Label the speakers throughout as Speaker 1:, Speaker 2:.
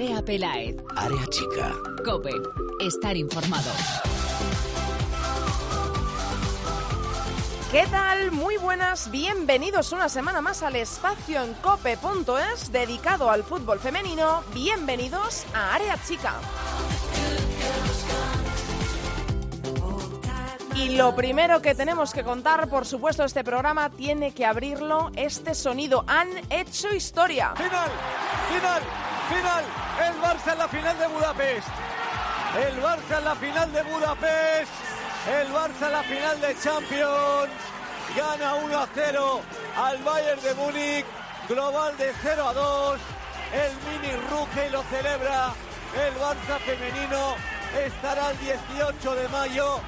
Speaker 1: Andrea Pelaez.
Speaker 2: Área chica.
Speaker 1: Cope. Estar informado.
Speaker 3: ¿Qué tal? Muy buenas, bienvenidos una semana más al espacio en cope.es dedicado al fútbol femenino. Bienvenidos a Área Chica. Y lo primero que tenemos que contar, por supuesto, este programa tiene que abrirlo este sonido. Han hecho historia.
Speaker 4: Final, final, final. El Barça en la final de Budapest. El Barça en la final de Budapest. El Barça en la final de Champions. Gana 1 a 0 al Bayern de Múnich. Global de 0 a 2. El mini ruge lo celebra. El Barça femenino estará el 18 de mayo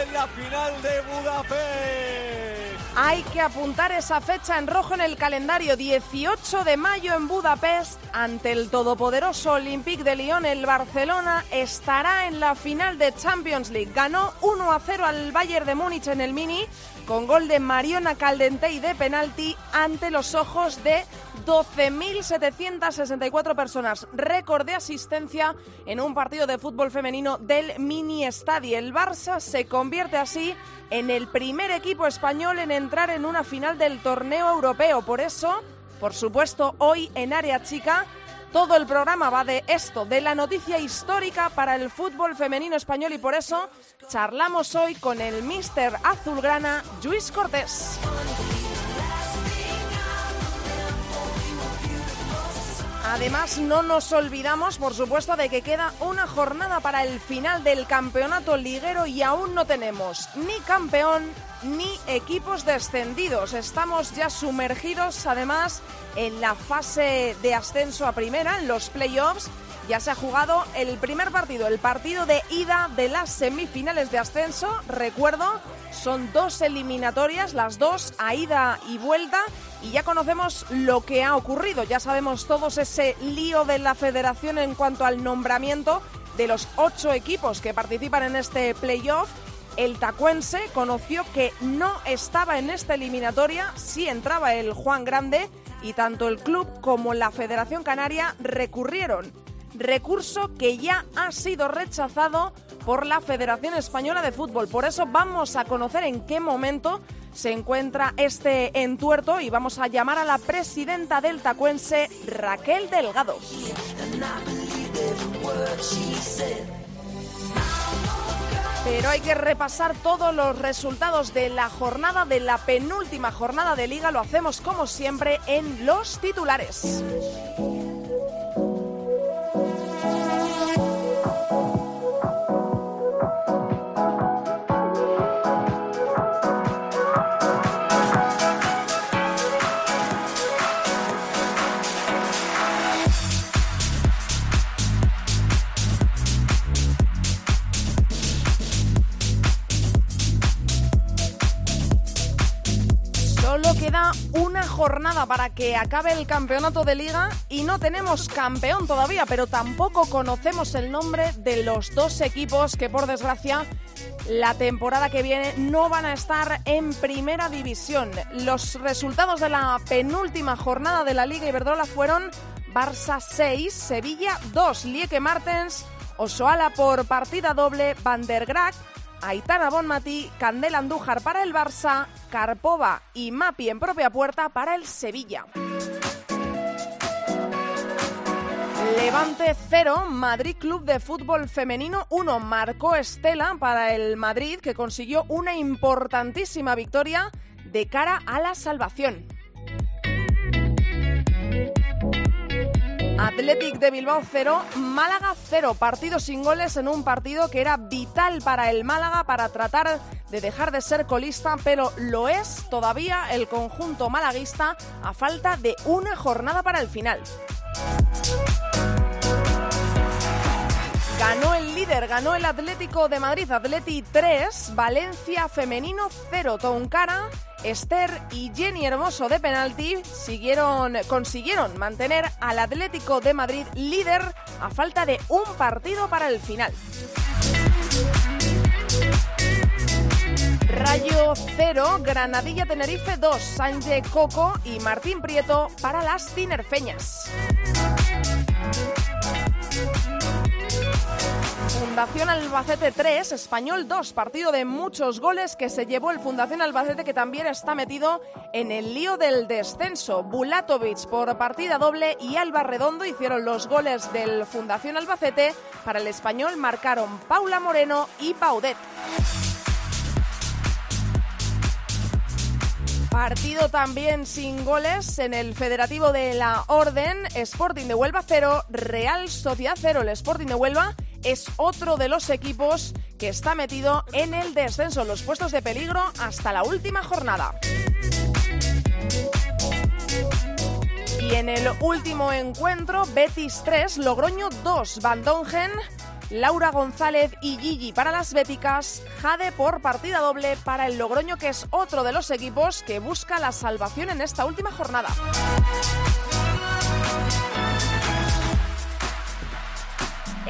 Speaker 4: en la final de Budapest.
Speaker 3: Hay que apuntar esa fecha en rojo en el calendario. 18 de mayo en Budapest, ante el todopoderoso Olympique de Lyon, el Barcelona estará en la final de Champions League. Ganó 1 a 0 al Bayern de Múnich en el Mini con gol de Mariona Caldentey de penalti ante los ojos de 12.764 personas. Récord de asistencia en un partido de fútbol femenino del Mini Estadio. El Barça se convierte así en el primer equipo español en entrar en una final del torneo europeo. Por eso, por supuesto, hoy en Área Chica todo el programa va de esto, de la noticia histórica para el fútbol femenino español y por eso charlamos hoy con el mister azulgrana Luis Cortés. Además, no nos olvidamos, por supuesto, de que queda una jornada para el final del campeonato liguero y aún no tenemos ni campeón ni equipos descendidos. Estamos ya sumergidos, además, en la fase de ascenso a primera, en los playoffs. Ya se ha jugado el primer partido, el partido de ida de las semifinales de ascenso. Recuerdo, son dos eliminatorias, las dos a ida y vuelta. Y ya conocemos lo que ha ocurrido. Ya sabemos todos ese lío de la federación en cuanto al nombramiento de los ocho equipos que participan en este playoff el tacuense conoció que no estaba en esta eliminatoria, sí entraba el Juan Grande y tanto el club como la Federación Canaria recurrieron. Recurso que ya ha sido rechazado por la Federación Española de Fútbol. Por eso vamos a conocer en qué momento se encuentra este entuerto y vamos a llamar a la presidenta del tacuense, Raquel Delgado. Pero hay que repasar todos los resultados de la jornada, de la penúltima jornada de liga. Lo hacemos como siempre en los titulares. Jornada para que acabe el campeonato de liga y no tenemos campeón todavía, pero tampoco conocemos el nombre de los dos equipos que por desgracia la temporada que viene no van a estar en primera división. Los resultados de la penúltima jornada de la Liga Iberdrola fueron Barça 6, Sevilla 2, Lieke Martens, Osoala por partida doble, Van der Graag, Aitana Bonmatí, Candela Andújar para el Barça, Carpova y Mapi en propia puerta para el Sevilla. Levante 0, Madrid Club de Fútbol Femenino 1. Marcó Estela para el Madrid que consiguió una importantísima victoria de cara a la salvación. Athletic de Bilbao 0, Málaga 0. Partido sin goles en un partido que era vital para el Málaga para tratar de dejar de ser colista, pero lo es todavía el conjunto malaguista a falta de una jornada para el final. Ganó el ganó el Atlético de Madrid, Atleti 3, Valencia femenino 0, Toncara Esther y Jenny Hermoso de penalti siguieron, consiguieron mantener al Atlético de Madrid líder a falta de un partido para el final. Rayo 0, Granadilla Tenerife 2, Sánchez Coco y Martín Prieto para las tinerfeñas. Fundación Albacete 3, Español 2, partido de muchos goles que se llevó el Fundación Albacete que también está metido en el lío del descenso. Bulatovic por partida doble y Alba Redondo hicieron los goles del Fundación Albacete. Para el Español marcaron Paula Moreno y Baudet. Partido también sin goles en el Federativo de la Orden, Sporting de Huelva 0, Real Sociedad 0. El Sporting de Huelva es otro de los equipos que está metido en el descenso, los puestos de peligro hasta la última jornada. Y en el último encuentro, Betis 3, Logroño 2, Bandongen Laura González y Gigi para las béticas, Jade por partida doble para el Logroño, que es otro de los equipos que busca la salvación en esta última jornada.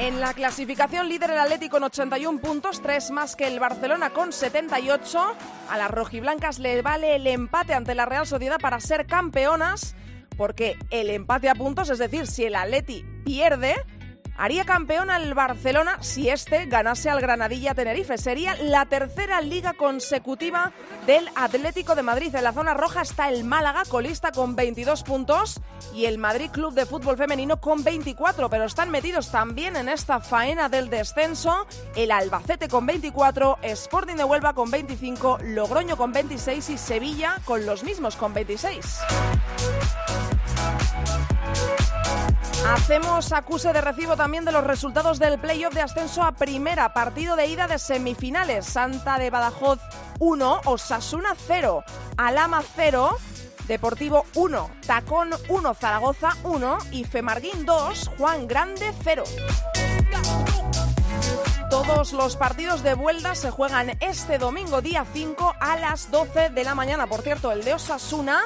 Speaker 3: En la clasificación líder el Atlético con 81 puntos, tres más que el Barcelona con 78. A las rojiblancas le vale el empate ante la Real Sociedad para ser campeonas, porque el empate a puntos, es decir, si el Atleti pierde, haría campeón al Barcelona si este ganase al Granadilla Tenerife. Sería la tercera liga consecutiva del Atlético de Madrid. En la zona roja está el Málaga, colista con 22 puntos, y el Madrid Club de Fútbol Femenino con 24, pero están metidos también en esta faena del descenso el Albacete con 24, Sporting de Huelva con 25, Logroño con 26 y Sevilla con los mismos con 26. Hacemos acuse de recibo también de los resultados del playoff de ascenso a primera, partido de ida de semifinales. Santa de Badajoz 1, Osasuna 0, Alama 0, Deportivo 1, Tacón 1, Zaragoza 1 y Femarguín 2, Juan Grande 0. Todos los partidos de vuelta se juegan este domingo día 5 a las 12 de la mañana. Por cierto, el de Osasuna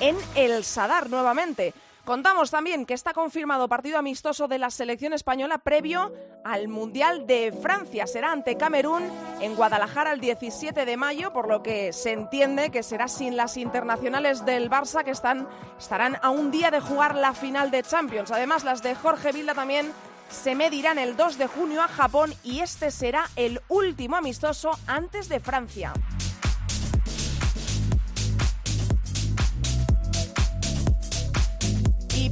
Speaker 3: en el Sadar nuevamente. Contamos también que está confirmado partido amistoso de la selección española previo al Mundial de Francia. Será ante Camerún en Guadalajara el 17 de mayo, por lo que se entiende que será sin las internacionales del Barça que están, estarán a un día de jugar la final de Champions. Además, las de Jorge Vilda también se medirán el 2 de junio a Japón y este será el último amistoso antes de Francia.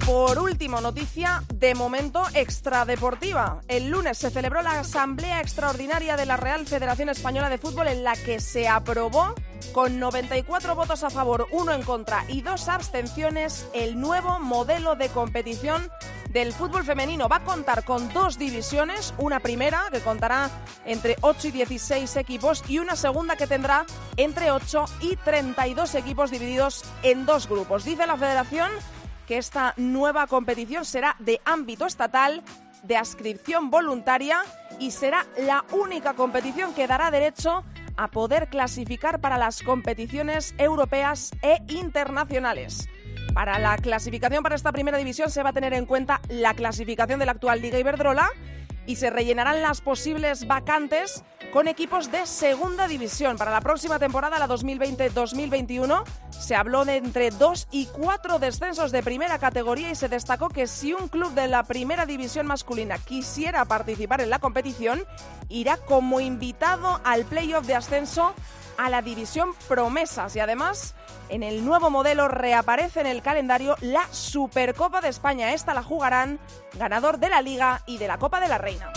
Speaker 3: Por último, noticia de momento extradeportiva. El lunes se celebró la Asamblea Extraordinaria de la Real Federación Española de Fútbol en la que se aprobó con 94 votos a favor, uno en contra y dos abstenciones el nuevo modelo de competición del fútbol femenino. Va a contar con dos divisiones, una primera que contará entre 8 y 16 equipos y una segunda que tendrá entre 8 y 32 equipos divididos en dos grupos. Dice la federación que esta nueva competición será de ámbito estatal, de adscripción voluntaria y será la única competición que dará derecho a poder clasificar para las competiciones europeas e internacionales. Para la clasificación para esta primera división se va a tener en cuenta la clasificación de la actual Liga Iberdrola y se rellenarán las posibles vacantes con equipos de segunda división. Para la próxima temporada, la 2020-2021, se habló de entre dos y cuatro descensos de primera categoría y se destacó que si un club de la primera división masculina quisiera participar en la competición, irá como invitado al playoff de ascenso a la división promesas y además en el nuevo modelo reaparece en el calendario la Supercopa de España. Esta la jugarán ganador de la Liga y de la Copa de la Reina.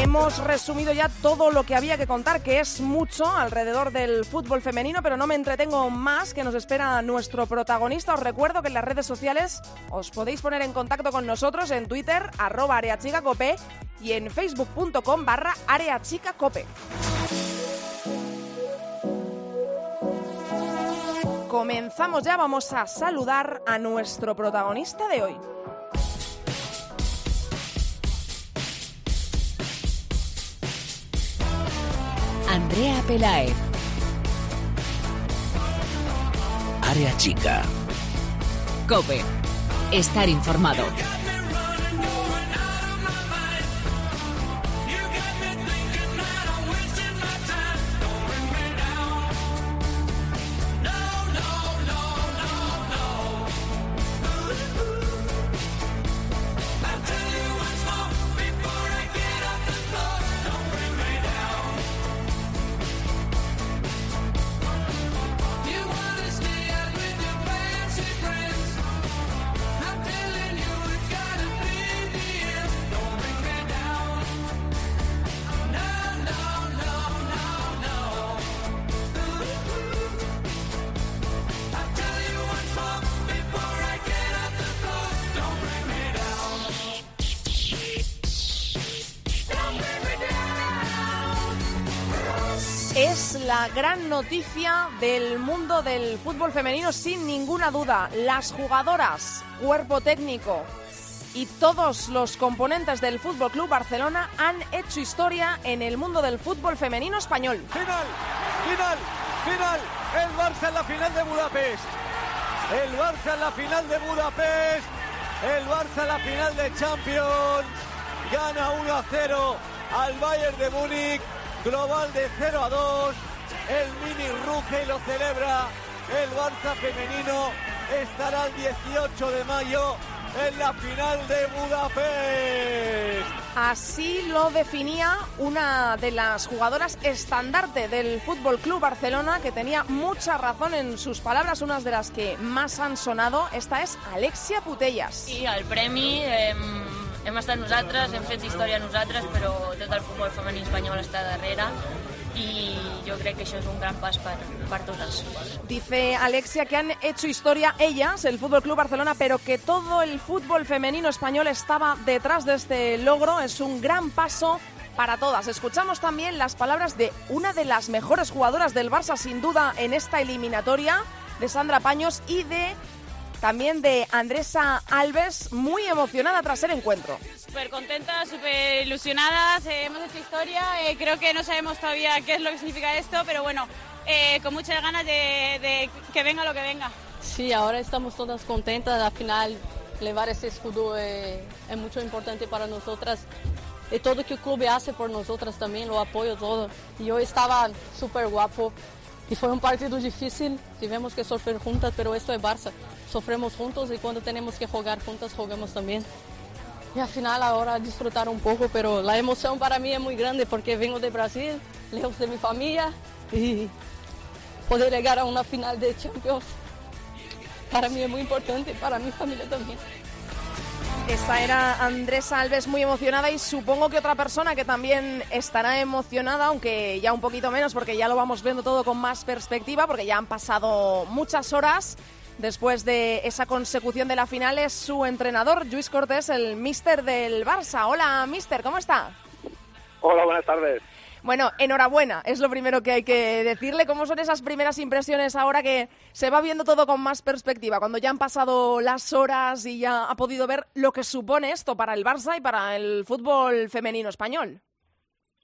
Speaker 3: Hemos resumido ya todo lo que había que contar, que es mucho alrededor del fútbol femenino, pero no me entretengo más, que nos espera nuestro protagonista. Os recuerdo que en las redes sociales os podéis poner en contacto con nosotros en Twitter, arroba areachicacope y en facebook.com barra areachicacope. Comenzamos ya, vamos a saludar a nuestro protagonista de hoy.
Speaker 1: Andrea Pelaez.
Speaker 2: Área chica.
Speaker 1: Cope. Estar informado.
Speaker 3: Noticia del mundo del fútbol femenino sin ninguna duda. Las jugadoras, cuerpo técnico y todos los componentes del Fútbol Club Barcelona han hecho historia en el mundo del fútbol femenino español.
Speaker 4: Final, final, final. El Barça en la final de Budapest. El Barça en la final de Budapest. El Barça en la final de Champions. Gana 1 a 0 al Bayern de Múnich. Global de 0 a 2. El mini ruge y lo celebra. El Barça femenino estará el 18 de mayo en la final de Budapest.
Speaker 3: Así lo definía una de las jugadoras estandarte del Fútbol Club Barcelona, que tenía mucha razón en sus palabras, unas de las que más han sonado. Esta es Alexia Putellas.
Speaker 5: Sí, el premi eh, hem estat nosaltres, hem fet història nosaltres, però tot el futbol femení espanyol està darrere y yo creo que eso es un gran paso para, para todas.
Speaker 3: Dice Alexia que han hecho historia ellas, el Fútbol Club Barcelona, pero que todo el fútbol femenino español estaba detrás de este logro. Es un gran paso para todas. Escuchamos también las palabras de una de las mejores jugadoras del Barça, sin duda, en esta eliminatoria, de Sandra Paños y de también de Andresa Alves, muy emocionada tras el encuentro.
Speaker 6: Súper contenta, súper ilusionadas, eh, hemos hecho historia, eh, creo que no sabemos todavía qué es lo que significa esto, pero bueno, eh, con muchas ganas de, de, que venga lo que venga.
Speaker 7: Sí, ahora estamos todas contentas, al final llevar ese escudo es, es mucho importante para nosotras. Y todo que el club hace por nosotras también, lo apoyo todo. Y hoy estaba súper guapo, y fue un partido difícil, tivemos que sofrer juntas, pero esto es Barça. Sofremos juntos y cuando tenemos que jugar juntas, jugamos también. Y al final ahora disfrutar un poco, pero la emoción para mí es muy grande porque vengo de Brasil, lejos de mi familia y poder llegar a una final de Champions para mí es muy importante, para mi familia también.
Speaker 3: Esa era Andrés Alves muy emocionada y supongo que otra persona que también estará emocionada, aunque ya un poquito menos porque ya lo vamos viendo todo con más perspectiva, porque ya han pasado muchas horas después de esa consecución de la final, es su entrenador, Luis Cortés, el mister del Barça. Hola, mister, ¿cómo está?
Speaker 8: Hola, buenas tardes.
Speaker 3: Bueno, enhorabuena, es lo primero que hay que decirle. ¿Cómo son esas primeras impresiones ahora que se va viendo todo con más perspectiva? Cuando ya han pasado las horas y ya ha podido ver lo que supone esto para el Barça y para el fútbol femenino español.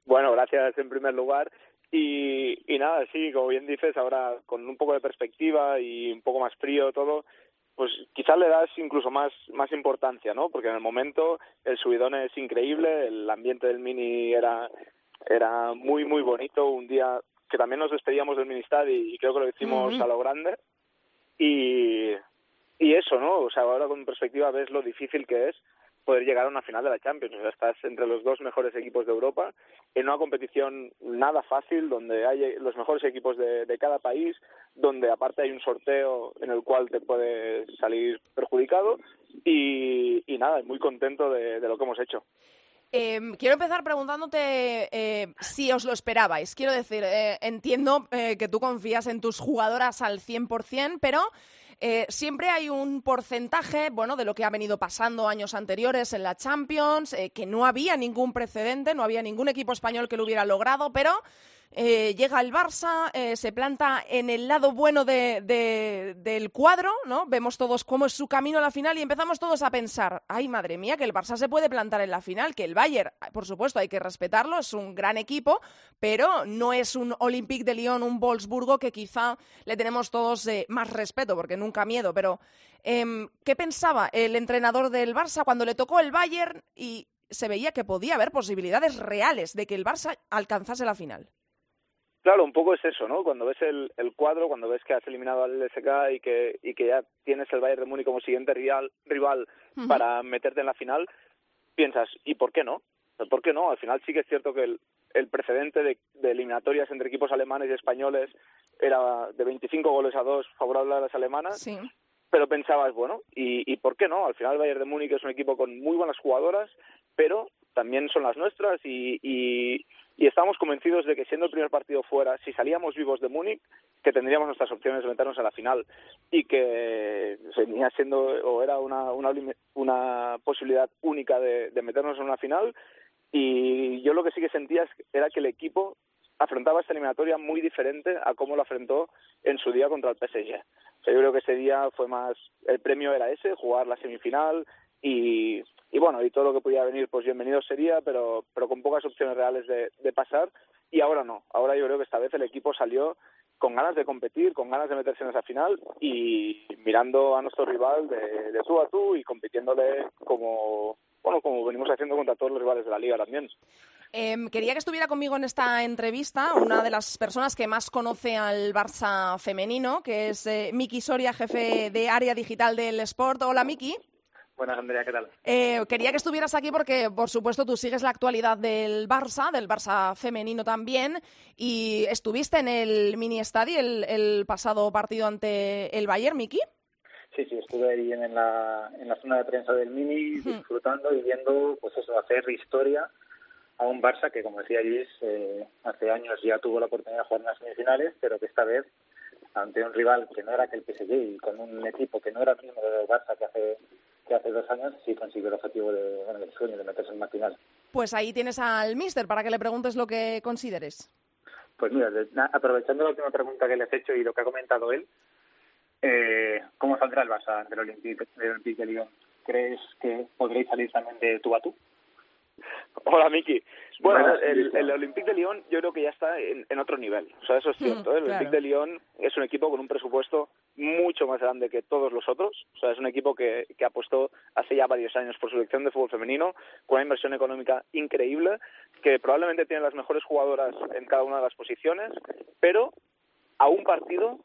Speaker 8: Bueno, gracias en primer lugar. Y, y nada, sí, como bien dices, ahora con un poco de perspectiva y un poco más frío todo, pues quizás le das incluso más, más importancia, ¿no? Porque en el momento el subidón es increíble, el ambiente del mini era era muy, muy bonito. Un día que también nos despedíamos del Ministad y, creo que lo hicimos a lo grande. Y, y eso, ¿no? O sea, ahora con perspectiva ves lo difícil que es poder llegar a una final de la Champions. O sea, estás entre los dos mejores equipos de Europa en una competición nada fácil, donde hay los mejores equipos de, de cada país, donde aparte hay un sorteo en el cual te puedes salir perjudicado y, y nada, muy contento de, lo que hemos hecho.
Speaker 3: Eh, quiero empezar preguntándote eh, si os lo esperabais. Quiero decir, eh, entiendo eh, que tú confías en tus jugadoras al 100%, pero eh, siempre hay un porcentaje, bueno, de lo que ha venido pasando años anteriores en la Champions, eh, que no había ningún precedente, no había ningún equipo español que lo hubiera logrado, pero eh, llega el Barça, eh, se planta en el lado bueno de, de, del cuadro, ¿no? Vemos todos cómo es su camino a la final y empezamos todos a pensar, ay madre mía, que el Barça se puede plantar en la final, que el Bayern, por supuesto, hay que respetarlo, es un gran equipo, pero no es un Olympique de Lyon, un Wolfsburgo que quizá le tenemos todos eh, más respeto, porque nunca miedo, pero eh, ¿qué pensaba el entrenador del Barça cuando le tocó el Bayern y se veía que podía haber posibilidades reales de que el Barça alcanzase la final?
Speaker 8: Claro, un poco es eso, ¿no? Cuando ves el, el cuadro, cuando ves que has eliminado al LSK y que, y que ya tienes el Bayern de Múnich como siguiente rival, rival uh -huh. para meterte en la final, piensas, ¿y por qué no? ¿Por qué no? Al final sí que es cierto que el, el precedente de, de eliminatorias entre equipos alemanes y españoles era de 25 goles a 2 favorable a las alemanas.
Speaker 3: Sí.
Speaker 8: Pero pensabas, bueno, ¿y, ¿y por qué no? Al final el Bayern de Múnich es un equipo con muy buenas jugadoras, pero también son las nuestras y, y, y estamos convencidos de que siendo el primer partido fuera, si salíamos vivos de Múnich, que tendríamos nuestras opciones de meternos a la final y que venía siendo o era una, una, una posibilidad única de, de meternos en una final y yo lo que sí que sentía era que el equipo afrontaba esta eliminatoria muy diferente a cómo lo afrontó en su día contra el PSG. Yo creo que ese día fue más, el premio era ese, jugar la semifinal y, y bueno, y todo lo que pudiera venir, pues bienvenido sería, pero, pero con pocas opciones reales de, pasar. Y ahora no, ahora yo creo que esta vez el equipo salió con ganas de competir, con ganas de meterse en esa final y mirando a nuestro rival de, de tú a tú y compitiéndole como, bueno, como venimos haciendo contra todos los rivales de la liga también.
Speaker 3: Eh, quería que estuviera conmigo en esta entrevista una de las personas que más conoce al Barça femenino, que es eh, Miki Soria, jefe de área digital del Sport. Hola, Miki.
Speaker 9: Buenas, Andrea, ¿qué tal?
Speaker 3: Eh, quería que estuvieras aquí porque, por supuesto, tú sigues la actualidad del Barça, del Barça femenino también, y estuviste en el mini estadio el, el pasado partido ante el Bayern, Miki.
Speaker 9: Sí, sí, estuve ahí en la, en la zona de prensa del Mini disfrutando y viendo, pues eso, hacer historia a un Barça que, como decía Luis, eh, hace años ya tuvo la oportunidad de jugar en las semifinales, pero que esta vez, ante un rival que no era que el PSG y con un equipo que no era el mismo del Barça que hace que hace dos años sí consiguió el objetivo de, bueno, del sueño de meterse en la final.
Speaker 3: Pues ahí tienes al Mister para que le preguntes lo que consideres.
Speaker 9: Pues mira, de, na, aprovechando la última pregunta que le has hecho y lo que ha comentado él, eh, ¿cómo saldrá el Barça del Olympique, del Olympique de Lyon? ¿Crees que podréis salir también de tú a tú?
Speaker 8: Hola, Miki. Bueno, el, el Olympique de Lyon yo creo que ya está en, en otro nivel. O sea, eso es cierto. ¿eh? El
Speaker 3: claro.
Speaker 8: Olympique de Lyon es un equipo con un presupuesto mucho más grande que todos los otros. O sea, es un equipo que, que apostó hace ya varios años por su selección de fútbol femenino, con una inversión económica increíble, que probablemente tiene las mejores jugadoras en cada una de las posiciones, pero a un partido,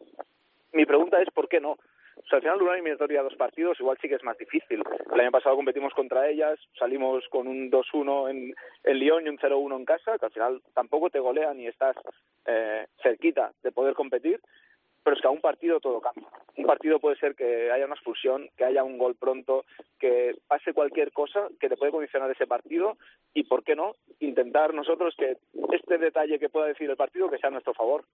Speaker 8: mi pregunta es ¿por qué no? O sea, al final una eliminatoria a dos partidos igual sí que es más difícil. El año pasado competimos contra ellas, salimos con un 2-1 en, en Lyon y un 0-1 en casa, que al final tampoco te golean y estás eh, cerquita de poder competir, pero es que a un partido todo cambia. Un partido puede ser que haya una expulsión, que haya un gol pronto, que pase cualquier cosa que te puede condicionar ese partido y, ¿por qué no?, intentar nosotros que este detalle que pueda decir el partido que sea a nuestro favor.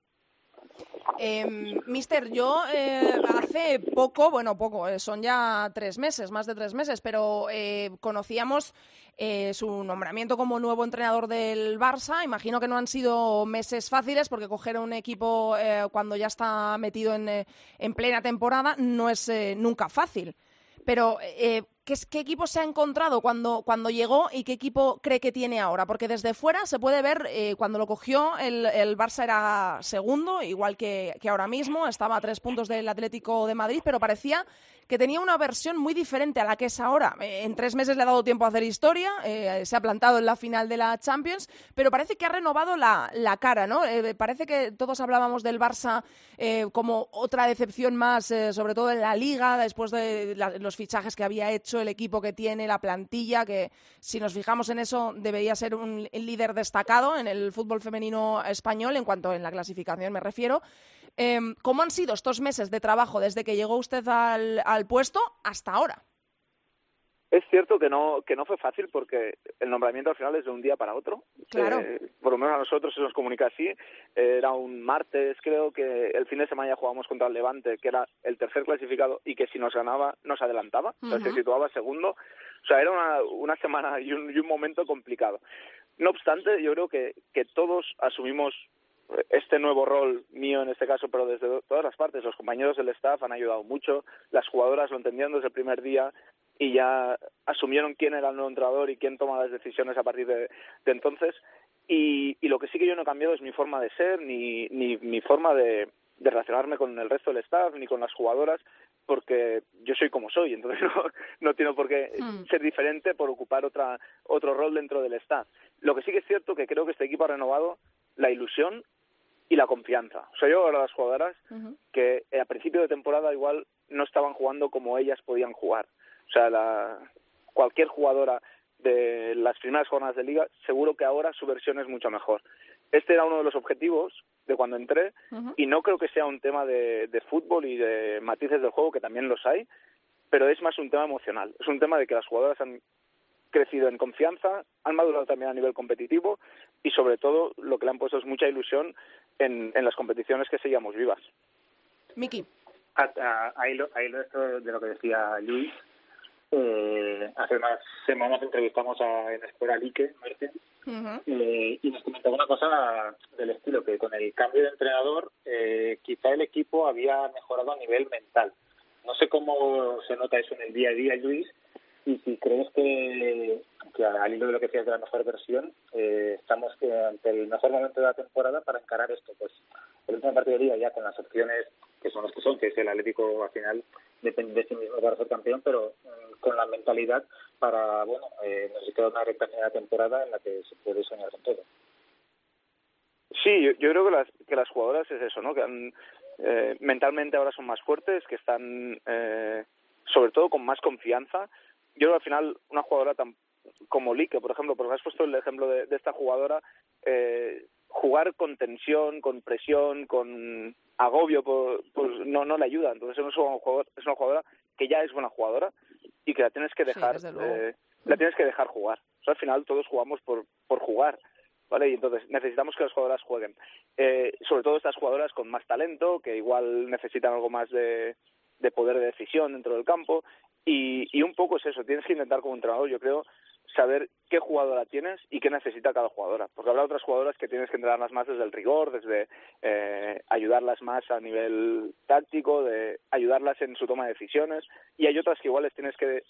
Speaker 3: Eh, mister, yo eh, hace poco, bueno, poco, eh, son ya tres meses, más de tres meses, pero eh, conocíamos eh, su nombramiento como nuevo entrenador del Barça. Imagino que no han sido meses fáciles porque coger un equipo cuando ya está metido en, en plena temporada no es nunca fácil. Pero, ¿qué, es- ¿qué equipo se ha encontrado cuando, cuando llegó y qué equipo cree que tiene ahora? Porque desde fuera se puede ver, eh, cuando lo cogió, el, el Barça era segundo, igual que, que ahora mismo, estaba a tres puntos del Atlético de Madrid, pero parecía que tenía una versión muy diferente a la que es ahora. Eh, en tres meses le ha dado tiempo a hacer historia, eh, se ha plantado en la final de la Champions, pero parece que ha renovado la, la cara, ¿no? Parece que todos hablábamos del Barça como otra decepción más, sobre todo en la Liga, después de los fichajes que había hecho, el equipo que tiene, la plantilla, que si nos fijamos en eso debería ser un líder destacado en el fútbol femenino español, en cuanto en la clasificación me refiero. Eh, ¿Cómo han sido estos meses de trabajo desde que llegó usted al puesto hasta ahora?
Speaker 8: Es cierto que no que no fue fácil porque el nombramiento al final es de un día para otro.
Speaker 3: Claro.
Speaker 8: Eh, por lo menos a nosotros se nos comunica así. Era un martes, creo que el fin de semana ya jugábamos contra el Levante, que era el tercer clasificado y que si nos ganaba nos adelantaba, o sea, se situaba segundo. O sea, era una, una semana y un, y un momento complicado. No obstante, yo creo que, que todos asumimos este nuevo rol mío en este caso, pero desde todas las partes. Los compañeros del staff han ayudado mucho, las jugadoras lo entendieron desde el primer día y ya asumieron quién era el nuevo entrenador y quién toma las decisiones a partir de, de entonces. Y, y lo que sí que yo no he cambiado es mi forma de ser, ni, ni mi forma de, de relacionarme con el resto del staff, ni con las jugadoras, porque yo soy como soy, entonces no, no tengo por qué
Speaker 10: Hmm.
Speaker 8: ser diferente por ocupar otra, otro rol dentro del staff. Lo que sí que es cierto que creo que este equipo ha renovado la ilusión y la confianza. O sea, yo ahora las jugadoras que eh, a principio de temporada igual no estaban jugando como ellas podían jugar. O sea, la, cualquier jugadora de las primeras jornadas de liga, seguro que ahora su versión es mucho mejor. Este era uno de los objetivos de cuando entré y no creo que sea un tema de, de fútbol y de matices del juego, que también los hay, pero es más un tema emocional. Es un tema de que las jugadoras han crecido en confianza, han madurado también a nivel competitivo y sobre todo lo que le han puesto es mucha ilusión en, en las competiciones que seguíamos vivas.
Speaker 3: Miki.
Speaker 9: A- a- Ahí lo, ahí lo esto de lo que decía Luis,
Speaker 10: eh, hace unas semanas entrevistamos a, en Escuela Lique, eh, y nos comentaba una cosa del estilo, que con el cambio de entrenador eh, quizá el equipo había mejorado a nivel mental. No sé cómo se nota eso en el día a día, Luis, y si crees que, al hilo de lo que decías de la mejor versión, eh, estamos ante el mejor momento de la temporada para encarar esto. Pues el último partido de día ya con las opciones que son los que son, que es el Atlético al final depende de sí mismo para ser campeón, pero mm, con la mentalidad para, bueno, eh, nos queda una recta la temporada en la que se puede soñar con todo.
Speaker 8: Sí, yo, yo creo que las, que las jugadoras es eso, ¿no? Que eh, mentalmente ahora son más fuertes, que están eh, sobre todo con más confianza yo creo al final una jugadora tan como Lique, por ejemplo, porque has puesto el ejemplo de, esta jugadora, eh, jugar con tensión, con presión, con agobio, pues, pues no, no le ayuda. Entonces es una, jugadora, es una jugadora que ya es buena jugadora y que la tienes que dejar, eh, la tienes que dejar jugar. al final todos jugamos por, por jugar. ¿Vale? Y entonces necesitamos que las jugadoras jueguen. Eh, sobre todo estas jugadoras con más talento, que igual necesitan algo más de, de poder de decisión dentro del campo y, y un poco es eso, tienes que intentar como entrenador, yo creo, saber qué jugadora tienes y qué necesita cada jugadora. Porque habrá otras jugadoras que tienes que entrenarlas más desde el rigor, desde eh, ayudarlas más a nivel táctico, de ayudarlas en su toma de decisiones. Y hay otras que igual les tienes que,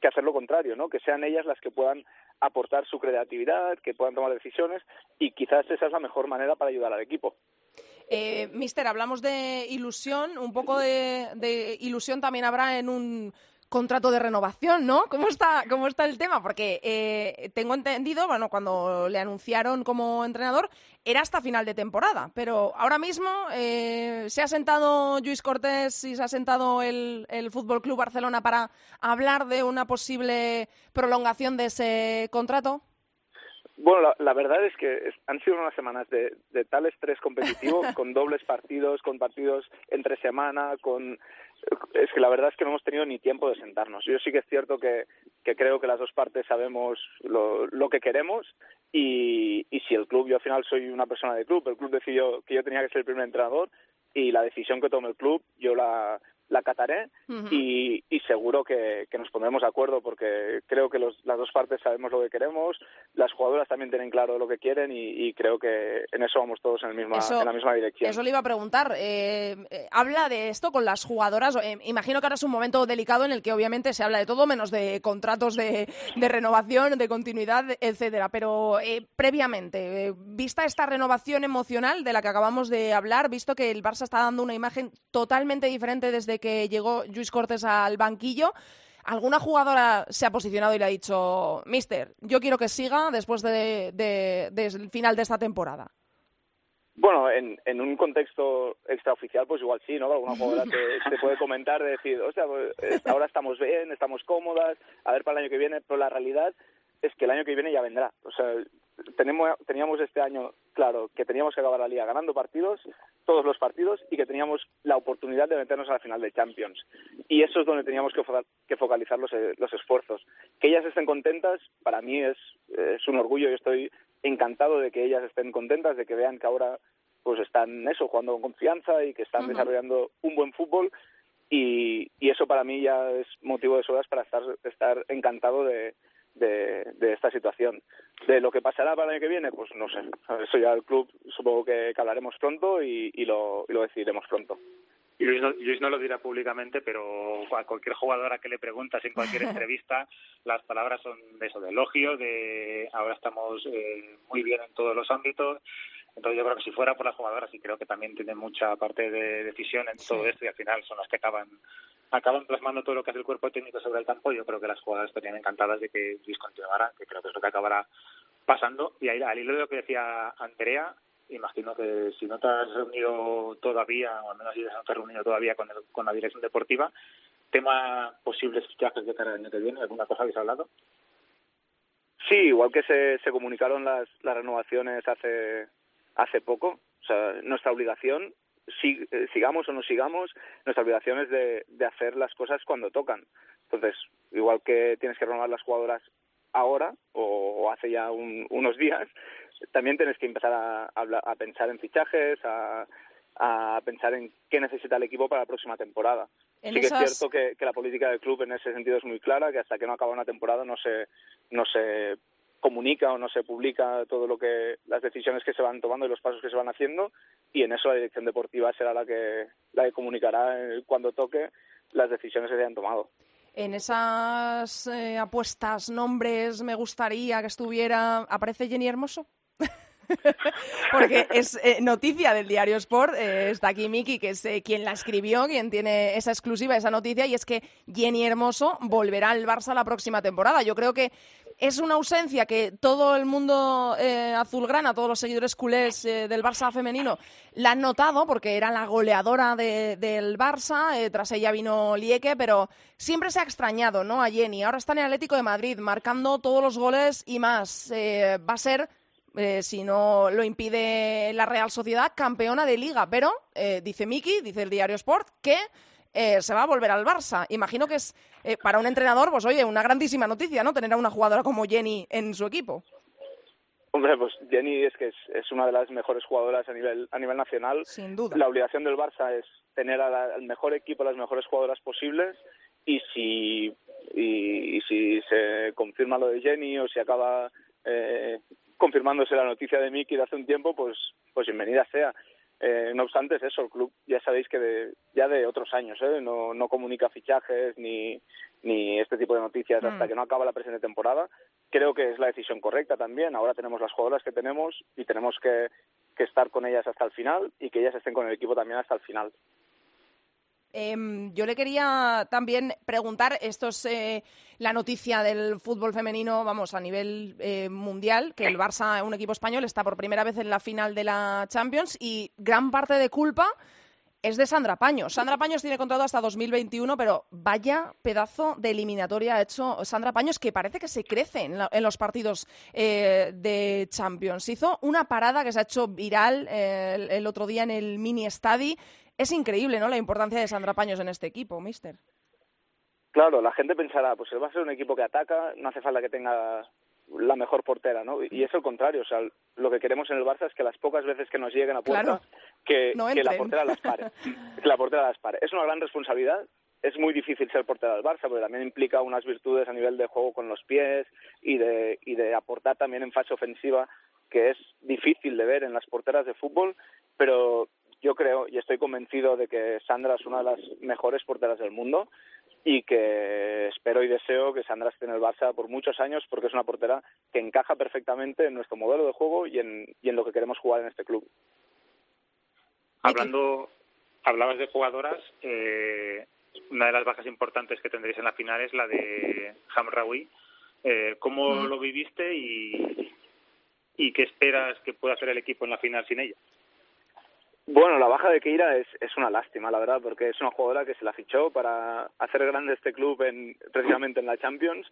Speaker 8: que hacer lo contrario, ¿no? Que sean ellas las que puedan aportar su creatividad, que puedan tomar decisiones y quizás esa es la mejor manera para ayudar al equipo.
Speaker 3: Eh, mister, hablamos de ilusión, un poco de, de ilusión también habrá en un contrato de renovación, ¿no? ¿Cómo está, cómo está el tema? Porque eh, tengo entendido, bueno, cuando le anunciaron como entrenador, era hasta final de temporada, pero ahora mismo eh, se ha sentado Luis Cortés y se ha sentado el, el Fútbol Club Barcelona para hablar de una posible prolongación de ese contrato.
Speaker 8: Bueno, la, verdad es que han sido unas semanas de, de tal estrés competitivo, con dobles partidos, con partidos entre semana, con es que la verdad es que no hemos tenido ni tiempo de sentarnos. Yo sí que es cierto que, que creo que las dos partes sabemos lo, lo que queremos y, y si el club, yo al final soy una persona de club, el club decidió que yo tenía que ser el primer entrenador y la decisión que tome el club yo la, la cataré y, y, seguro que, que, nos pondremos de acuerdo porque creo que los, las dos partes sabemos lo que queremos, las jugadoras también tienen claro lo que quieren y, creo que en eso vamos todos en, el misma, en la misma dirección.
Speaker 3: Eso le iba a preguntar. Eh, eh, habla de esto con las jugadoras. Eh, imagino que ahora es un momento delicado en el que obviamente se habla de todo menos de contratos de, de renovación, de continuidad, etcétera. Pero previamente, vista esta renovación emocional de la que acabamos de hablar, visto que el Barça está dando una imagen totalmente diferente desde que llegó Luis Cortés al banquillo, ¿alguna jugadora se ha posicionado y le ha dicho, Mister, yo quiero que siga después del de, final de esta temporada?
Speaker 8: Bueno, en, en un contexto extraoficial, pues igual sí, ¿no? Alguna jugadora te, puede comentar de decir, o sea, pues, ahora estamos bien, estamos cómodas, a ver para el año que viene, pero la realidad es que el año que viene ya vendrá. O sea, tenemos, teníamos este año claro que teníamos que acabar la liga ganando partidos, todos los partidos, y que teníamos la oportunidad de meternos a la final de Champions. Y eso es donde teníamos que, focalizar los, eh, los, esfuerzos. Que ellas estén contentas, para mí es, es un orgullo y estoy encantado de que ellas estén contentas, de que vean que ahora pues están eso, jugando con confianza y que están desarrollando un buen fútbol. Y, y, eso para mí ya es motivo de sobras para estar, estar encantado de, de, de, esta situación. De lo que pasará para el año que viene, pues no sé. Eso ya el club supongo que, hablaremos pronto y, y, lo, y lo decidiremos pronto.
Speaker 10: Y Luis no, Luis no, lo dirá públicamente, pero a cualquier jugadora que le preguntas en cualquier entrevista, las palabras son de eso, de elogio, de ahora estamos eh, muy bien en todos los ámbitos. Entonces yo creo que si fuera por las jugadoras, y creo que también tienen mucha parte de decisión en todo esto y al final son las que acaban acaban plasmando todo lo que hace el cuerpo técnico sobre el campo. Yo creo que las jugadoras estarían encantadas de que Luis continuara, que creo que es lo que acabará pasando. Y ahí, al hilo de lo que decía Andrea, imagino que si no te has reunido todavía, o al menos si no te has reunido todavía con, el, con la dirección deportiva, tema posibles fichajes de cara al año que viene, ¿alguna cosa habéis hablado?
Speaker 8: Sí, igual que se, se comunicaron las, las renovaciones hace, hace poco, o sea, nuestra obligación si, eh, sigamos o no sigamos, nuestra obligación es de, de hacer las cosas cuando tocan. Entonces, igual que tienes que renovar las jugadoras ahora o, hace ya unos días, también tienes que empezar a, a, pensar en fichajes, a, a pensar en qué necesita el equipo para la próxima temporada.
Speaker 3: En
Speaker 8: sí que es cierto que, que la política del club en ese sentido es muy clara, que hasta que no acaba una temporada no se, no se comunica o no se publica todo lo que las decisiones que se van tomando y los pasos que se van haciendo y en eso la dirección deportiva será la que la que comunicará eh, cuando toque las decisiones que se hayan tomado.
Speaker 3: En esas eh, apuestas, nombres, me gustaría que estuviera. ¿Aparece Jenny Hermoso? Porque es eh, noticia del diario Sport. está aquí Miki, que es quien la escribió, quien tiene esa exclusiva, esa noticia, y es que Jenny Hermoso volverá al Barça la próxima temporada. Yo creo que es una ausencia que todo el mundo eh, azulgrana, todos los seguidores culés eh, del Barça femenino, la han notado porque era la goleadora de- del Barça. eh, tras ella vino Lieke, pero siempre se ha extrañado ¿no? a Jenny. Ahora está en el Atlético de Madrid, marcando todos los goles y más. Va a ser si no lo impide la Real Sociedad, campeona de liga. Pero, dice Miki, dice el diario Sport, que eh, se va a volver al Barça. Imagino que es eh, para un entrenador, pues oye, una grandísima noticia, ¿no? Tener a una jugadora como Jenny en su equipo.
Speaker 8: Hombre, pues Jenny es que es, es una de las mejores jugadoras a nivel a nivel nacional.
Speaker 3: Sin duda.
Speaker 8: La obligación del Barça es tener al mejor equipo, las mejores jugadoras posibles y si y, y si se confirma lo de Jenny o si acaba eh, confirmándose la noticia de Miki de hace un tiempo, pues pues bienvenida sea. Eh, no obstante, es eso, el club ya sabéis que de- ya de otros años ¿eh? no, no comunica fichajes ni, ni este tipo de noticias
Speaker 3: Mm.
Speaker 8: hasta que no acaba la presente temporada. Creo que es la decisión correcta también. Ahora tenemos las jugadoras que tenemos y tenemos que, que estar con ellas hasta el final y que ellas estén con el equipo también hasta el final.
Speaker 3: Em, yo le quería también preguntar, esto es eh, la noticia del fútbol femenino, vamos, a nivel eh, mundial, que el Barça, un equipo español, está por primera vez en la final de la Champions y gran parte de culpa es de Sandra Paños. Sandra Paños tiene contrato hasta 2021, pero vaya pedazo de eliminatoria ha hecho Sandra Paños, que parece que se crece en, la- en los partidos eh, de Champions. Hizo una parada que se ha hecho viral el, el otro día en el mini estadi. Es increíble, ¿no? La importancia de Sandra Paños en este equipo, mister.
Speaker 8: Claro, la gente pensará, pues va a ser un equipo que ataca, no hace falta que tenga la mejor portera, ¿no? Y es el contrario, o sea, lo que queremos en el Barça es que las pocas veces que nos lleguen a puerta,
Speaker 3: Claro.
Speaker 8: que,
Speaker 3: No
Speaker 8: que la portera las pare. que la portera las pare. Es una gran responsabilidad, es muy difícil ser portera del Barça, porque también implica unas virtudes a nivel de juego con los pies y de, y de aportar también en fase ofensiva, que es difícil de ver en las porteras de fútbol, pero yo creo y estoy convencido de que Sandra es una de las mejores porteras del mundo y que espero y deseo que Sandra esté en el Barça por muchos años porque es una portera que encaja perfectamente en nuestro modelo de juego y en, y en lo que queremos jugar en este club.
Speaker 10: Hablando, hablabas de jugadoras, eh, una de las bajas importantes que tendréis en la final es la de Hamraoui. Eh, ¿Cómo
Speaker 3: Mm.
Speaker 10: lo viviste y, y qué esperas que pueda hacer el equipo en la final sin ella?
Speaker 8: Bueno, la baja de Keira es, es una lástima, la verdad, porque es una jugadora que se la fichó para hacer grande este club en, precisamente en la Champions.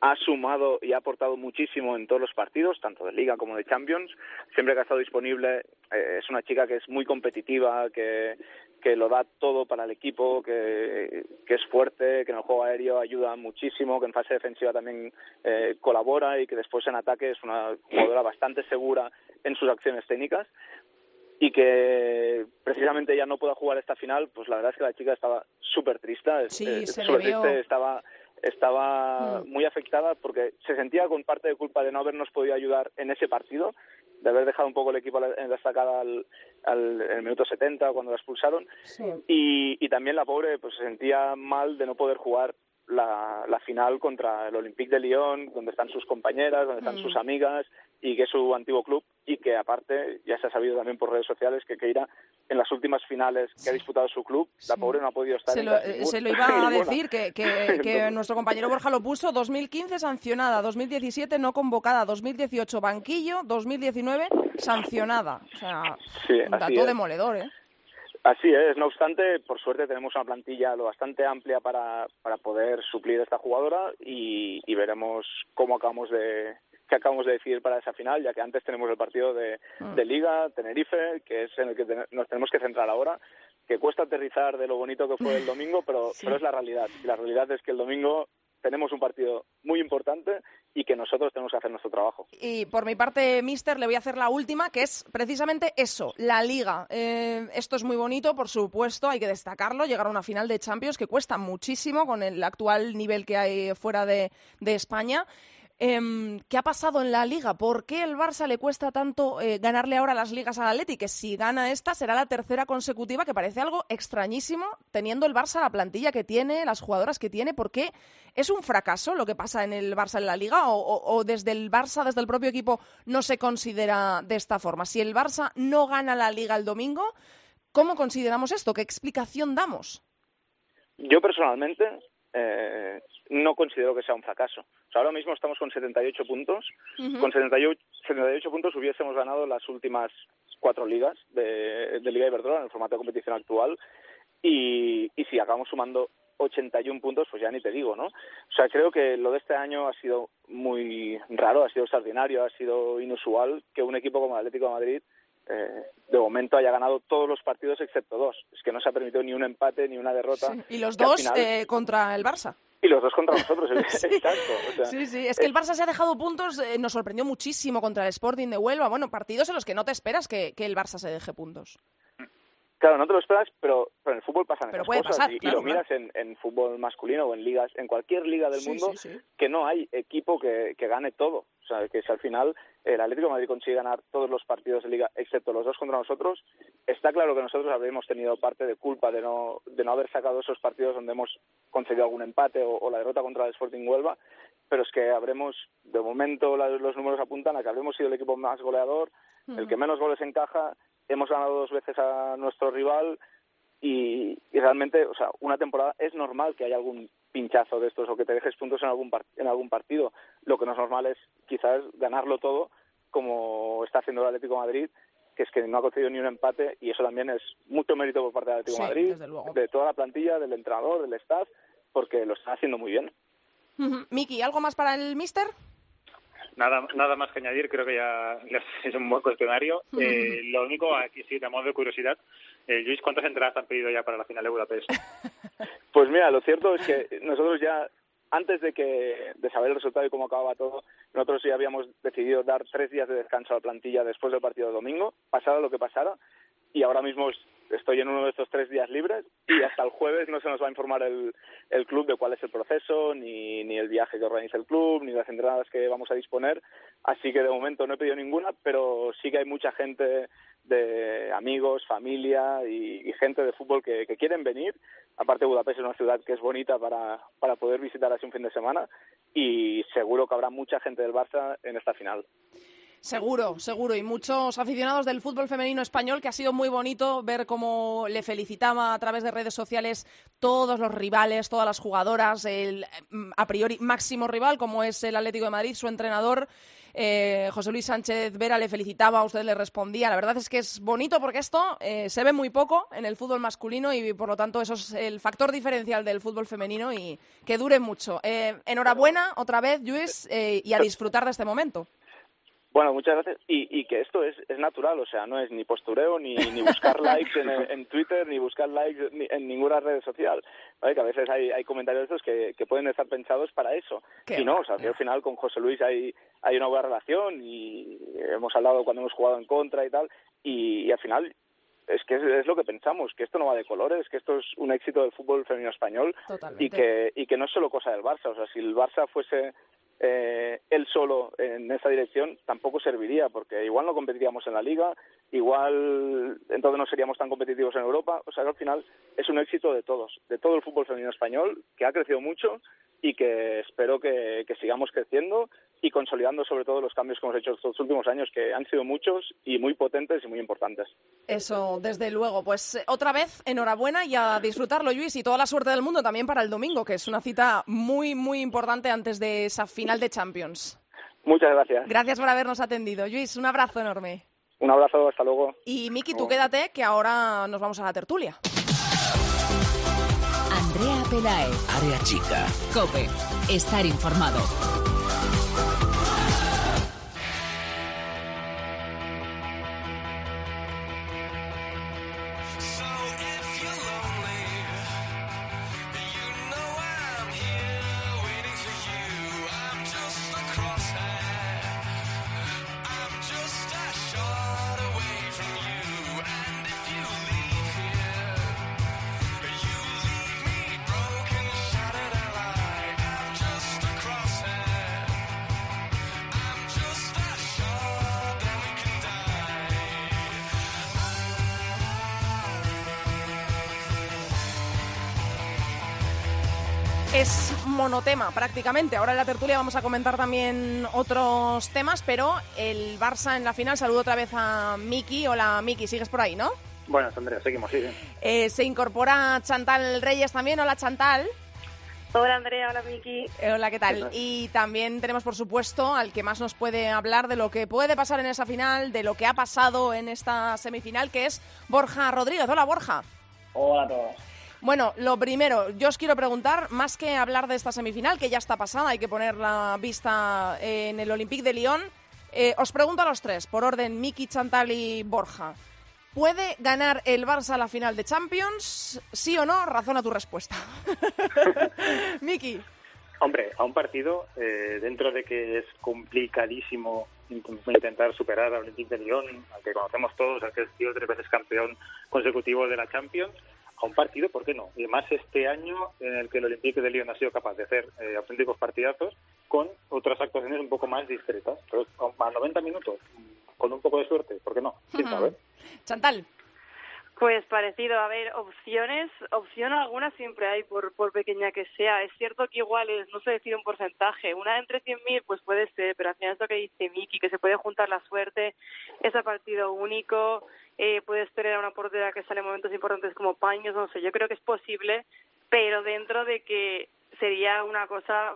Speaker 8: Ha sumado y ha aportado muchísimo en todos los partidos, tanto de Liga como de Champions. Siempre que ha estado disponible, eh, es una chica que es muy competitiva, que, que lo da todo para el equipo, que, que es fuerte, que en el juego aéreo ayuda muchísimo, que en fase defensiva también eh, colabora y que después en ataque es una jugadora bastante segura en sus acciones técnicas y que precisamente ya no pueda jugar esta final, pues la verdad es que la chica estaba súper triste,
Speaker 3: Sí,
Speaker 8: eh,
Speaker 3: se le
Speaker 8: súper
Speaker 3: vio.
Speaker 8: triste, estaba estaba
Speaker 3: Mm.
Speaker 8: muy afectada porque se sentía con parte de culpa de no habernos podido ayudar en ese partido, de haber dejado un poco el equipo en la estacada al, al, en el minuto 70 cuando la expulsaron
Speaker 3: Sí.
Speaker 8: y, y también la pobre pues se sentía mal de no poder jugar la, la final contra el Olympique de Lyon, donde están sus compañeras, donde están
Speaker 3: Mm.
Speaker 8: sus amigas y que es su antiguo club y que aparte ya se ha sabido también por redes sociales que Keira en las últimas finales que ha disputado su club, la pobre no ha podido estar
Speaker 3: Se
Speaker 8: en
Speaker 3: lo,
Speaker 8: casi
Speaker 3: eh, se lo iba a decir, que, que- que nuestro compañero Borja lo puso, 2015 sancionada, 2017 no convocada, 2018 banquillo, 2019 sancionada. O sea,
Speaker 8: Sí,
Speaker 3: un dato demoledor, ¿eh?
Speaker 8: Así es, no obstante, por suerte tenemos una plantilla lo bastante amplia para, para poder suplir a esta jugadora y, y veremos cómo acabamos de qué acabamos de decidir para esa final, ya que antes tenemos el partido de,
Speaker 3: Mm.
Speaker 8: de Liga, Tenerife, que es en el que nos tenemos que centrar ahora, que cuesta aterrizar de lo bonito que fue el domingo, pero,
Speaker 3: Sí.
Speaker 8: pero es la realidad. Y la realidad es que el domingo tenemos un partido muy importante y que nosotros tenemos que hacer nuestro trabajo.
Speaker 3: Y por mi parte, Mister, le voy a hacer la última, que es precisamente eso, la liga. Eh, esto es muy bonito, por supuesto, hay que destacarlo, llegar a una final de Champions que cuesta muchísimo con el actual nivel que hay fuera de, de España. Em, ¿Qué ha pasado en la liga? ¿Por qué el Barça le cuesta tanto eh, ganarle ahora las ligas al Atleti? Que si gana esta será la tercera consecutiva, que parece algo extrañísimo, teniendo el Barça la plantilla que tiene, las jugadoras que tiene. ¿Por qué es un fracaso lo que pasa en el Barça en la liga? ¿O, desde el Barça, desde el propio equipo, no se considera de esta forma? Si el Barça no gana la liga el domingo, ¿cómo consideramos esto? ¿Qué explicación damos?
Speaker 8: Yo personalmente eh, no considero que sea un fracaso. ahora mismo estamos con 78 puntos. Con 78, 78 puntos hubiésemos ganado las últimas cuatro ligas de, Liga Iberdrola en el formato de competición actual. Y, y si acabamos sumando 81 puntos, pues ya ni te digo, ¿no? O sea, creo que lo de este año ha sido muy raro, ha sido extraordinario, ha sido inusual que un equipo como el Atlético de Madrid eh, de momento haya ganado todos los partidos excepto dos. Es que no se ha permitido ni un empate ni una derrota.
Speaker 3: Y los dos eh, contra el Barça.
Speaker 8: Y los dos contra nosotros, exacto.
Speaker 3: sí, sí, es que el Barça se ha dejado puntos, eh, nos sorprendió muchísimo contra el Sporting de Huelva. Bueno, partidos en los que no te esperas que, que el Barça se deje puntos.
Speaker 8: Claro, no te lo esperas, pero, pero en el fútbol pasan pero cosas y, lo miras en, en, fútbol masculino o en ligas, en cualquier liga del mundo, que no hay equipo que, que gane todo. O sea, que si al final el Atlético de Madrid consigue ganar todos los partidos de liga, excepto los dos contra nosotros, está claro que nosotros habríamos tenido parte de culpa de no, de no haber sacado esos partidos donde hemos conseguido algún empate o, la derrota contra el Sporting Huelva, pero es que habremos, de momento los números apuntan a que habremos sido el equipo más goleador, el que menos goles encaja, hemos ganado dos veces a nuestro rival y, realmente, o sea, una temporada es normal que haya algún pinchazo de estos o que te dejes puntos en algún, en algún partido. Lo que no es normal es quizás ganarlo todo como está haciendo el Atlético de Madrid, que es que no ha conseguido ni un empate y eso también es mucho mérito por parte del Atlético Madrid, de toda la plantilla, del entrenador, del staff, porque lo están haciendo muy bien.
Speaker 3: Miki, ¿algo más para el Mister?
Speaker 10: Nada, nada más que añadir, creo que ya es un buen cuestionario. Eh, lo único, aquí sí, de modo de curiosidad, eh, Luis, ¿cuántas entradas han pedido ya para la final de Budapest?
Speaker 8: Pues mira, lo cierto es que nosotros ya, antes de que de saber el resultado y cómo acababa todo, nosotros ya habíamos decidido dar tres días de descanso a la plantilla después del partido de domingo, pasara lo que pasara, y ahora mismo estoy en uno de estos tres días libres y hasta el jueves no se nos va a informar el, el club de cuál es el proceso, ni, el viaje que organiza el club, ni las entradas que vamos a disponer. Así que de momento no he pedido ninguna, pero sí que hay mucha gente de amigos, familia y, gente de fútbol que, que, quieren venir. Aparte Budapest es una ciudad que es bonita para, para poder visitar así un fin de semana y seguro que habrá mucha gente del Barça en esta final.
Speaker 3: Seguro, seguro. Y muchos aficionados del fútbol femenino español que ha sido muy bonito ver cómo le felicitaba a través de redes sociales todos los rivales, todas las jugadoras, el mm, a priori máximo rival como es el Atlético de Madrid, su entrenador. Eh, José Luis Sánchez Vera le felicitaba, a usted le respondía. La verdad es que es bonito porque esto eh, se ve muy poco en el fútbol masculino y por lo tanto eso es el factor diferencial del fútbol femenino y que dure mucho. Eh, enhorabuena otra vez, Luis, y a disfrutar de este momento.
Speaker 8: Bueno, muchas gracias. Y, y que esto es, es natural, o sea, no es ni postureo, ni, ni buscar likes en, en, Twitter, ni buscar likes en ninguna red social. ¿vale? Que a veces hay, hay comentarios estos que, que pueden estar pensados para eso. y no, o sea, al final con José Luis hay, hay una buena relación y hemos hablado cuando hemos jugado en contra y tal. Y, al final es que es, lo que pensamos, que esto no va de colores, que esto es un éxito del fútbol femenino español y que, y que no es solo cosa del Barça. O sea, si el Barça fuese eh, él solo en esa dirección tampoco serviría, porque igual no competiríamos en la liga, igual entonces no seríamos tan competitivos en Europa. O sea que al final es un éxito de todos, de todo el fútbol femenino español, que ha crecido mucho y que espero que, sigamos creciendo y consolidando sobre todo los cambios que hemos hecho estos últimos años, que han sido muchos y muy potentes y muy importantes.
Speaker 3: Eso, desde luego. Pues eh, otra vez, enhorabuena y a disfrutarlo, Luis, y toda la suerte del mundo también para el domingo, que es una cita muy, muy importante antes de esa final de Champions.
Speaker 8: Muchas gracias.
Speaker 3: Gracias por habernos atendido. Luis, un abrazo enorme.
Speaker 8: Un abrazo, hasta luego.
Speaker 3: Y Miki, tú quédate, que ahora nos vamos a la tertulia.
Speaker 1: Andrea Pelae.
Speaker 2: Área chica.
Speaker 1: Cope. Estar informado.
Speaker 3: Monotema prácticamente. Ahora en la tertulia vamos a comentar también otros temas, pero el Barça en la final, saludo otra vez a Miki. Hola Miki, sigues por ahí, ¿no?
Speaker 10: Bueno, Andrea, seguimos, sí.
Speaker 3: Eh, se incorpora Chantal Reyes también. Hola Chantal.
Speaker 11: Hola Andrea, hola Miki.
Speaker 3: Eh, hola, ¿qué tal? Y también tenemos, por supuesto, al que más nos puede hablar de lo que puede pasar en esa final, de lo que ha pasado en esta semifinal, que es Borja Rodríguez. Hola Borja.
Speaker 12: Hola a todos.
Speaker 3: Bueno, lo primero, yo os quiero preguntar, más que hablar de esta semifinal, que ya está pasada, hay que poner la vista en el Olympique de Lyon, eh, os pregunto a los tres, por orden, Miki, Chantal y Borja. ¿Puede ganar el Barça la final de Champions? ¿Sí o no? Razona tu respuesta. Miki.
Speaker 10: Hombre, a un partido, eh, dentro de que es complicadísimo intentar superar al Olympique de Lyon, al que conocemos todos, al que ha sido tres veces campeón consecutivo de la Champions, a un partido, ¿por qué no? Y además este año en el que el Olympique de Lyon ha sido capaz de hacer eh, auténticos partidazos con otras actuaciones un poco más discretas. Pero a 90 minutos, con un poco de suerte, ¿por qué no? ¿Quién sabe?
Speaker 3: Chantal.
Speaker 11: Pues parecido, a ver, opciones, opción alguna siempre hay, por, por pequeña que sea. Es cierto que igual es, no sé decir un porcentaje, una entre 100.000 pues puede ser, pero al final es lo que dice Miki, que se puede juntar la suerte, es a partido único, eh, puedes tener a una portera que sale en momentos importantes como paños, no sé, yo creo que es posible, pero dentro de que sería una cosa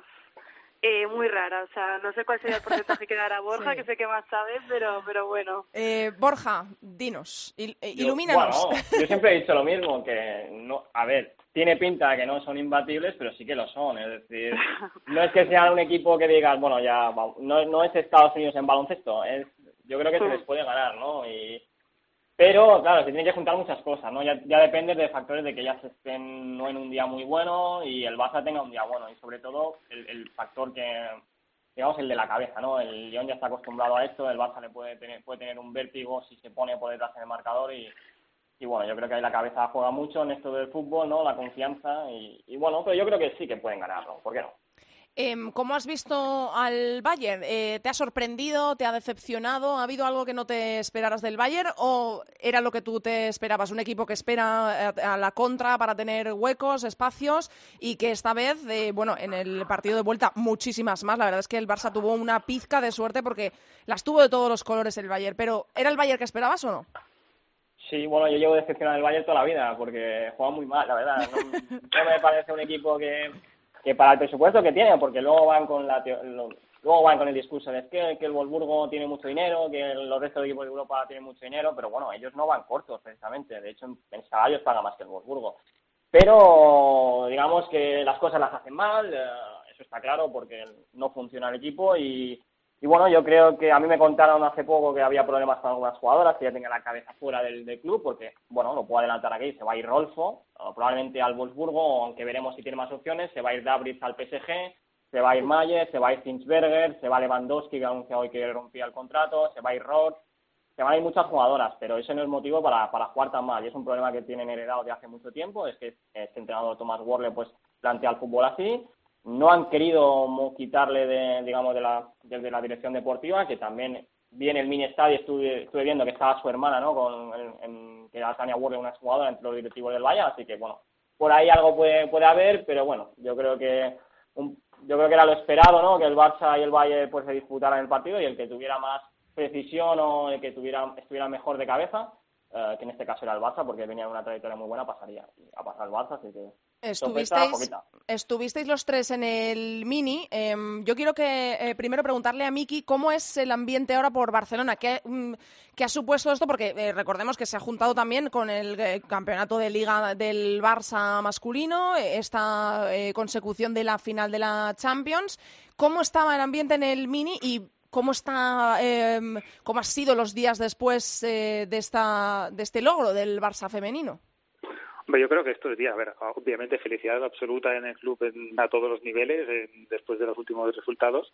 Speaker 11: eh, muy rara, o sea, no sé cuál sería el porcentaje que dará Borja, que sé que más sabes, pero, pero bueno.
Speaker 3: Eh, Borja, dinos, il eh, ilumínanos.
Speaker 12: Bueno, yo siempre he dicho lo mismo, que no, a ver, tiene pinta de que no son imbatibles, pero sí que lo son, es decir, no es que sean un equipo que digas, bueno, ya, no, no es Estados Unidos en baloncesto, es, yo creo que se les puede ganar, ¿no? Y pero, claro, se tienen que juntar muchas cosas, ¿no? Ya, ya depende de factores de que ellas estén no en un día muy bueno y el Barça tenga un día bueno. Y sobre todo el, el factor que, digamos, el de la cabeza, ¿no? El Lyon ya está acostumbrado a esto, el Barça le puede tener, puede tener un vértigo si se pone por detrás en el marcador y, y bueno, yo creo que ahí la cabeza juega mucho en esto del fútbol, ¿no? La confianza y, y bueno, pero yo creo que sí que pueden ganarlo, ¿por qué no?
Speaker 3: Eh, ¿Cómo has visto al Bayern? Eh, ¿Te ha sorprendido? ¿Te ha decepcionado? ¿Ha habido algo que no te esperaras del Bayern? ¿O era lo que tú te esperabas? Un equipo que espera a, a la contra para tener huecos, espacios y que esta vez, eh, bueno, en el partido de vuelta muchísimas más. La verdad es que el Barça tuvo una pizca de suerte porque las tuvo de todos los colores el Bayern. Pero ¿era el Bayern que esperabas o no?
Speaker 12: Sí, bueno, yo llevo decepcionado del Bayern toda la vida porque juega muy mal, la verdad. No, no me parece un equipo que que para el presupuesto que tiene, porque luego van con la luego van con el discurso de que, el Wolfsburgo tiene mucho dinero, que los restos de equipos de Europa tienen mucho dinero, pero bueno, ellos no van cortos precisamente, de hecho en, en salarios paga más que el Wolfsburgo. Pero digamos que las cosas las hacen mal, eh, eso está claro, porque no funciona el equipo y, y bueno, yo creo que a mí me contaron hace poco que había problemas con algunas jugadoras, que ya tenían la cabeza fuera del, club, porque, bueno, lo puedo adelantar aquí, se va a ir Rolfo, probablemente al Wolfsburgo, aunque veremos si tiene más opciones, se va a ir Dabritz al PSG, se va a ir Mayer, se va a ir Finchberger, se va Lewandowski, que anuncia hoy que rompía el contrato, se va a ir Roth, se van a ir muchas jugadoras, pero ese no es motivo para, para jugar tan mal, y es un problema que tienen heredado de hace mucho tiempo, es que este entrenador Thomas Worley pues plantea el fútbol así, no han querido quitarle de, digamos, de la, desde la dirección deportiva, que también viene el mini estadio, estuve, estuve viendo que estaba su hermana, ¿no? Con, en, en, que era Tania Ward, una jugadora entre los directivos del Valle, así que bueno, por ahí algo puede, puede haber, pero bueno, yo creo que un, yo creo que era lo esperado, ¿no? Que el Barça y el Valle pues se disputaran el partido y el que tuviera más precisión o el que tuviera estuviera mejor de cabeza, eh, que en este caso era el Barça, porque venía de una trayectoria muy buena, pasaría a pasar el Barça, así que
Speaker 3: Estuvisteis, estuvisteis los tres en el Mini. Eh, yo quiero que eh, primero preguntarle a Miki cómo es el ambiente ahora por Barcelona. ¿Qué, mm, qué ha supuesto esto? Porque eh, recordemos que se ha juntado también con el eh, campeonato de liga del Barça masculino, esta consecución de la final de la Champions. ¿Cómo estaba el ambiente en el Mini y cómo está, cómo han sido los días después de, esta, de este logro del Barça femenino?
Speaker 10: Yo creo que estos días, a ver, obviamente felicidad absoluta en el club en, a todos los niveles en, después de los últimos resultados,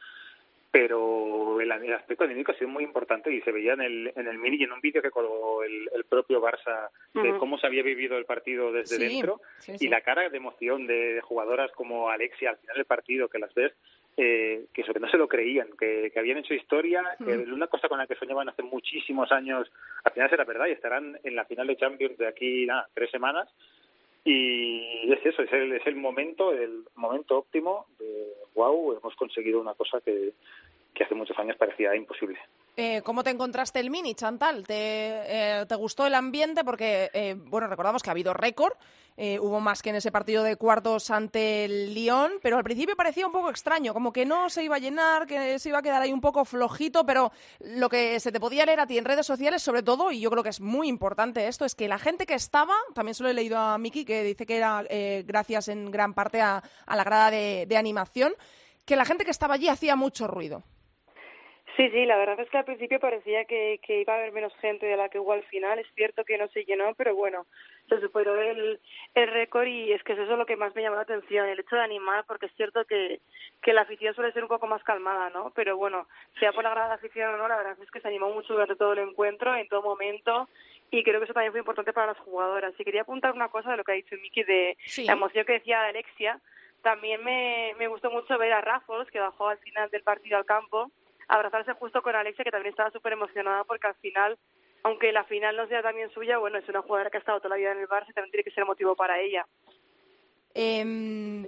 Speaker 10: pero el, el, aspecto anímico ha sido muy importante y se veía en el, en el mini y en un vídeo que colgó el, el propio Barça de uh -huh. cómo se había vivido el partido desde
Speaker 3: sí,
Speaker 10: dentro
Speaker 3: sí, sí.
Speaker 10: y la cara de emoción de, de jugadoras como Alexia al final del partido que las ves eh, que sobre no se lo creían, que, que habían hecho historia, mm. que una cosa con la que soñaban hace muchísimos años, al final será verdad y estarán en la final de Champions de aquí, nada, tres semanas. y es eso, es el, es el momento, el momento óptimo de wow, hemos conseguido una cosa que, que hace muchos años parecía imposible.
Speaker 3: Eh, ¿Cómo te encontraste el mini, Chantal? ¿Te, eh, ¿te gustó el ambiente? Porque, eh, bueno, recordamos que ha habido récord, eh, hubo más que en ese partido de cuartos ante el Lyon, pero al principio parecía un poco extraño, como que no se iba a llenar, que se iba a quedar ahí un poco flojito, pero lo que se te podía leer a ti en redes sociales, sobre todo, y yo creo que es muy importante esto, es que la gente que estaba, también se lo he leído a Miki, que dice que era eh, gracias en gran parte a, a la grada de, de animación, que la gente que estaba allí hacía mucho ruido.
Speaker 11: Sí, sí, la verdad es que al principio parecía que, que iba a haber menos gente de la que hubo al final. Es cierto que no se llenó, pero bueno, se superó el, el récord y es que eso es lo que más me llamó la atención, el hecho de animar, porque es cierto que, que la afición suele ser un poco más calmada, ¿no? Pero bueno, sea por la grada de afición o no, la verdad es que se animó mucho durante todo el encuentro, en todo momento, y creo que eso también fue importante para las jugadoras. Y quería apuntar una cosa de lo que ha dicho Miki de
Speaker 3: Sí.
Speaker 11: la emoción que decía de Alexia. También me, me gustó mucho ver a Raffles, que bajó al final del partido al campo, abrazarse justo con Alexia, que también estaba súper emocionada porque al final, aunque la final no sea también suya, bueno, es una jugadora que ha estado toda la vida en el Barça también tiene que ser motivo para ella.
Speaker 3: Em,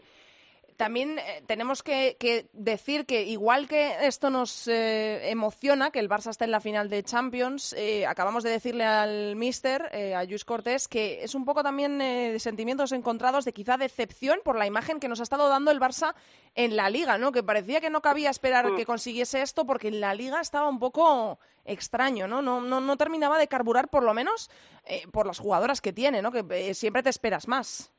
Speaker 3: también eh, tenemos que, que decir que igual que esto nos eh, emociona, que el Barça esté en la final de Champions, eh, acabamos de decirle al míster, eh, a Luis Cortés, que es un poco también eh, de sentimientos encontrados de quizá decepción por la imagen que nos ha estado dando el Barça en la Liga, ¿no? Que parecía que no cabía esperar
Speaker 11: Mm.
Speaker 3: que consiguiese esto porque en la Liga estaba un poco extraño, ¿no? No, no, no terminaba de carburar por lo menos eh, por las jugadoras que tiene, ¿no? Que siempre te esperas más.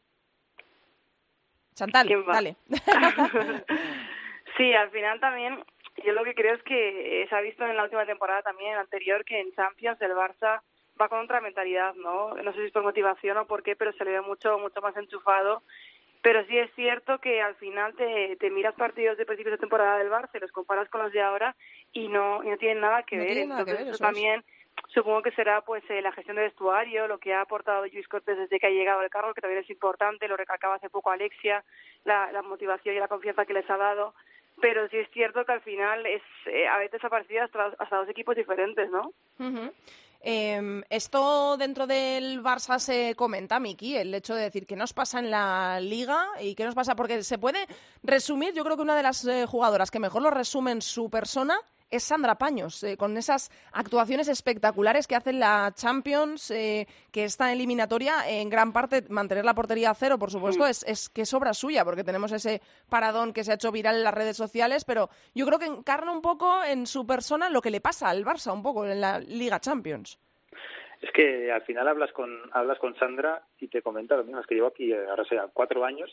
Speaker 3: Chantal, dale.
Speaker 11: Sí, al final también, yo lo que creo es que se ha visto en la última temporada también, en la anterior, que en Champions el Barça va con otra mentalidad, ¿no? No sé si es por motivación o por qué, pero se le ve mucho, mucho más enchufado. Pero sí es cierto que al final te, te miras partidos de principios de temporada del Barça los comparas con los de ahora y no, y no tienen nada que
Speaker 3: No
Speaker 11: ver.
Speaker 3: nada que
Speaker 11: Entonces
Speaker 3: ver,
Speaker 11: eso
Speaker 3: es.
Speaker 11: Supongo que será pues eh, la gestión de vestuario, lo que ha aportado Luis Cortés desde que ha llegado al cargo, que también es importante, lo recalcaba hace poco Alexia, la, la motivación y la confianza que les ha dado. Pero sí es cierto que al final es eh, a veces ha parecido hasta, hasta dos equipos diferentes, ¿no?
Speaker 3: Ujú. Em, esto dentro del Barça se comenta, Miki, el hecho de decir qué nos pasa en la liga y qué nos pasa, porque se puede resumir, yo creo que una de las eh, jugadoras que mejor lo resume en su persona es Sandra Paños, eh, con esas actuaciones espectaculares que hace en la Champions, eh, que esta eliminatoria, en gran parte mantener la portería a cero, por supuesto, es, es que es obra suya, porque tenemos ese paradón que se ha hecho viral en las redes sociales, pero yo creo que encarna un poco en su persona lo que le pasa al Barça, un poco en la Liga Champions.
Speaker 10: Es que al final hablas con hablas con Sandra y te comenta lo mismo, es que llevo aquí eh, ahora sea cuatro años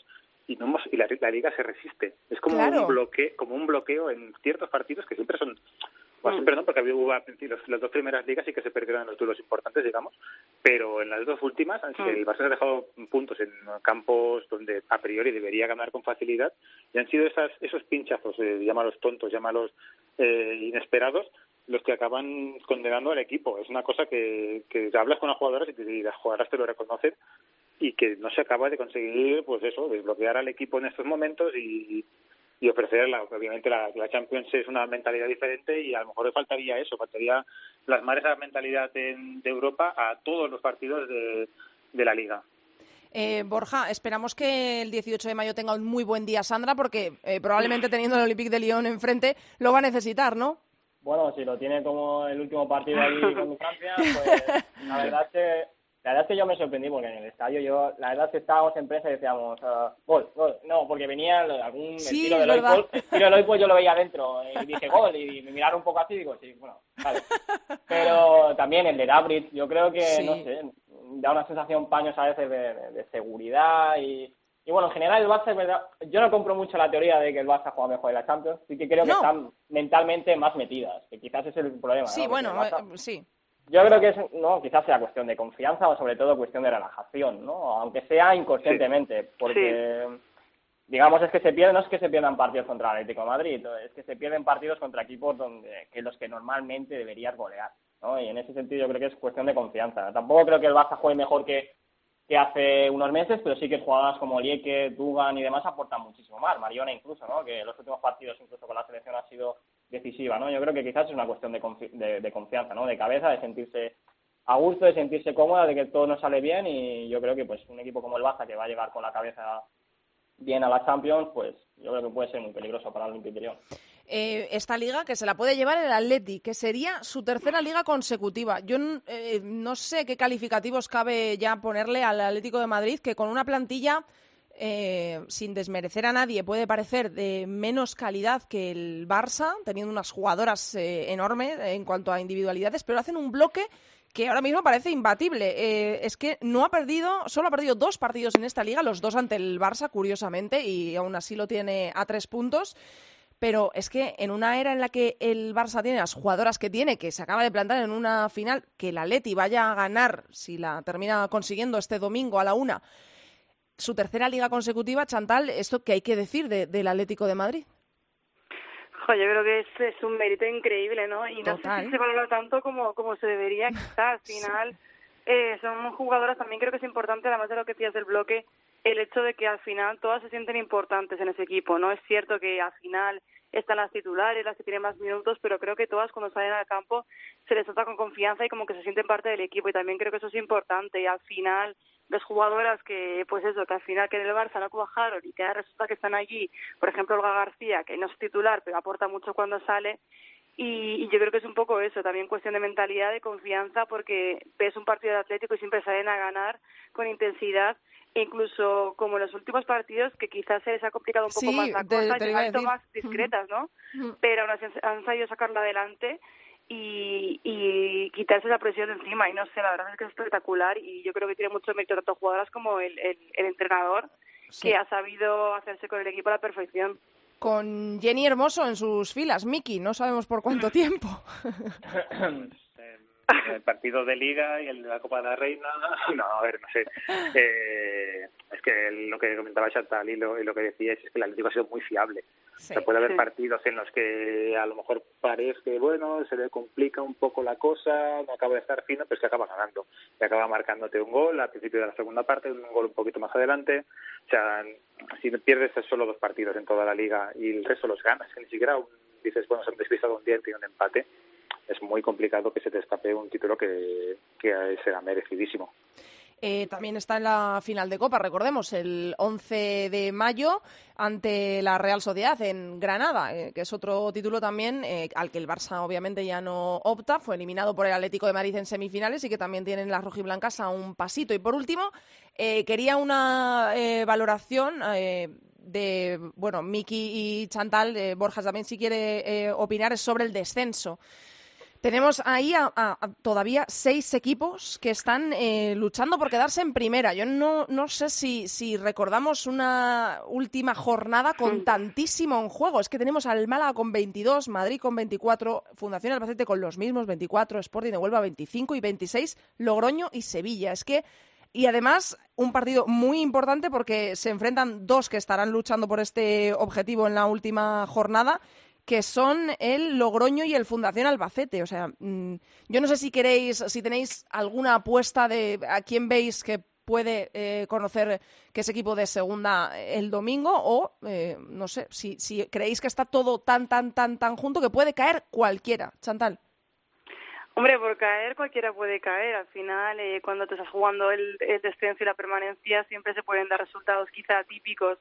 Speaker 10: y no hemos, y la, la liga se resiste. Es como
Speaker 3: Claro.
Speaker 10: un bloque, como un bloqueo en ciertos partidos que siempre son bueno, siempre no, porque había los- las dos primeras ligas sí que se perdieron en los duelos importantes, digamos, pero en las dos últimas
Speaker 11: Mm.
Speaker 10: el Barça ha dejado puntos en campos donde a priori debería ganar con facilidad y han sido esas, esos pinchazos, eh, llámalos tontos, llámalos eh, inesperados, los que acaban condenando al equipo. Es una cosa que, que hablas con las jugadoras y, te- y las jugadoras te lo reconocen y que no se acaba de conseguir, pues eso, desbloquear al equipo en estos momentos y, y ofrecer, la, obviamente la, la Champions es una mentalidad diferente y a lo mejor le faltaría eso, faltaría plasmar esa mentalidad en- de Europa a todos los partidos de, de la Liga.
Speaker 3: Eh, Borja, esperamos que el 18 de mayo tenga un muy buen día Sandra, porque eh, probablemente teniendo el Olympique de Lyon enfrente lo va a necesitar, ¿no?
Speaker 12: Bueno, si lo tiene como el último partido ahí con Francia, pues la verdad es que la verdad es que yo me sorprendí porque en el estadio yo, la verdad es que estábamos en prensa y decíamos, ah, gol, gol, no, porque venía algún
Speaker 3: Sí,
Speaker 12: tiro
Speaker 3: es
Speaker 12: del
Speaker 3: verdad.
Speaker 12: Oipol, el tiro del Oipol yo lo veía adentro y dije gol y me miraron un poco así y digo, sí, bueno, vale. Pero también el de Dabrit, yo creo que,
Speaker 3: Sí.
Speaker 12: no sé, da una sensación paños a veces de, de- de seguridad y, y bueno, en general el Barça es verdad, yo no compro mucho la teoría de que el Barça juega mejor en la Champions, sí que creo que están mentalmente más metidas, que quizás ese es el problema.
Speaker 3: Sí,
Speaker 12: ¿no?
Speaker 3: bueno,
Speaker 12: Barça-
Speaker 3: eh, sí.
Speaker 12: Yo creo que es, no, quizás sea cuestión de confianza o sobre todo cuestión de relajación, ¿no? Aunque sea inconscientemente, porque digamos es que se pierden, no es que se pierdan partidos contra el Atlético de Madrid, es que se pierden partidos contra equipos donde que los que normalmente deberías golear, ¿no? Y en ese sentido yo creo que es cuestión de confianza. Tampoco creo que el Barça juegue mejor que que hace unos meses, pero sí que jugadas como Lieke, Dugan y demás aportan muchísimo más. Mariona incluso, ¿no? Que los últimos partidos incluso con la selección ha sido decisiva, ¿no? Yo creo que quizás es una cuestión de, confi- de, confianza, ¿no? De cabeza, de sentirse a gusto, de sentirse cómoda, de que todo nos sale bien y yo creo que pues un equipo como el Baza que va a llegar con la cabeza bien a la Champions, pues yo creo que puede ser muy peligroso para el Olympique de.
Speaker 3: Eh, esta liga que se la puede llevar el Atleti, que sería su tercera liga consecutiva. Yo eh, no sé qué calificativos cabe ya ponerle al Atlético de Madrid, que con una plantilla, eh, sin desmerecer a nadie, puede parecer de menos calidad que el Barça, teniendo unas jugadoras enormes en cuanto a individualidades, pero hacen un bloque que ahora mismo parece imbatible. es que no ha perdido, solo ha perdido dos partidos en esta liga, los dos ante el Barça, curiosamente, y aún así lo tiene a tres puntos pero es que en una era en la que el Barça tiene las jugadoras que tiene, que se acaba de plantar en una final, que la Leti vaya a ganar, si la termina consiguiendo este domingo a la una, su tercera liga consecutiva, Chantal, ¿esto qué hay que decir del Atlético de Madrid?
Speaker 11: yo creo que es, es, un mérito increíble, ¿no? Y no sé si se valora tanto como, como se debería, quizás. Al final, eh, son jugadoras, también creo que es importante, además de lo que decías del bloque, el hecho de que al final todas se sienten importantes en ese equipo. No es cierto que al final están las titulares, las que tienen más minutos, pero creo que todas cuando salen al campo se les trata con confianza y como que se sienten parte del equipo y también creo que eso es importante y al final las jugadoras que, pues eso, que al final que en el Barça no cuajaron y que resulta que están allí, por ejemplo Olga García, que no es titular pero aporta mucho cuando sale, y, yo creo que es un poco eso, también cuestión de mentalidad, de confianza, porque ves un partido de Atlético y siempre salen a ganar con intensidad incluso como en los últimos partidos que quizás se les ha complicado un poco más la cosa y han más discretas, ¿no? Pero aún así han sabido sacarla adelante y, y quitarse esa presión de encima. Y no sé, la verdad es que es espectacular y yo creo que tiene mucho mérito tanto jugadoras como el, el, entrenador que ha sabido hacerse con el equipo a la perfección
Speaker 3: con Jenny Hermoso en sus filas. Miki, no sabemos por cuánto tiempo.
Speaker 10: el partido de Liga y el de la Copa de la Reina. No, a ver, no sé. Eh, es que lo que comentaba Chantal y lo, y lo que decía es que el Atlético ha sido muy fiable. se puede haber partidos en los que a lo mejor parece, bueno, se le complica un poco la cosa, no acaba de estar fino, pero se acaba ganando. Se acaba marcándote un gol al principio de la segunda parte, un gol un poquito más adelante. O sea, si pierdes solo dos partidos en toda la liga y el resto los ganas, que ni siquiera dices, bueno, se han despistado un día y un empate es muy complicado que se te escape un título que, será merecidísimo.
Speaker 3: Eh, también está en la final de Copa, recordemos, el 11 de mayo ante la Real Sociedad en Granada, eh, que es otro título también eh, al que el Barça obviamente ya no opta, fue eliminado por el Atlético de Madrid en semifinales y que también tienen las rojiblancas a un pasito. Y por último, quería una valoración de, bueno, Miki y Chantal, Borjas también si quiere opinar, es sobre el descenso. Tenemos ahí a, todavía seis equipos que están eh, luchando por quedarse en primera. Yo no, no sé si, si recordamos una última jornada con tantísimo en juego. Es que tenemos al Málaga con 22, Madrid con 24, Fundación Albacete con los mismos 24, Sporting de Huelva 25 y 26, Logroño y Sevilla. Es que y además un partido muy importante porque se enfrentan dos que estarán luchando por este objetivo en la última jornada que son el Logroño y el Fundación Albacete. O sea, mm, yo no sé si queréis, si tenéis alguna apuesta de a quién veis que puede eh, conocer que es equipo de segunda el domingo o eh, no sé si, si creéis que está todo tan tan tan tan junto que puede caer cualquiera Chantal
Speaker 11: Hombre, por caer cualquiera puede caer. Al final, eh, cuando te estás jugando el, el descenso y la permanencia, siempre se pueden dar resultados quizá típicos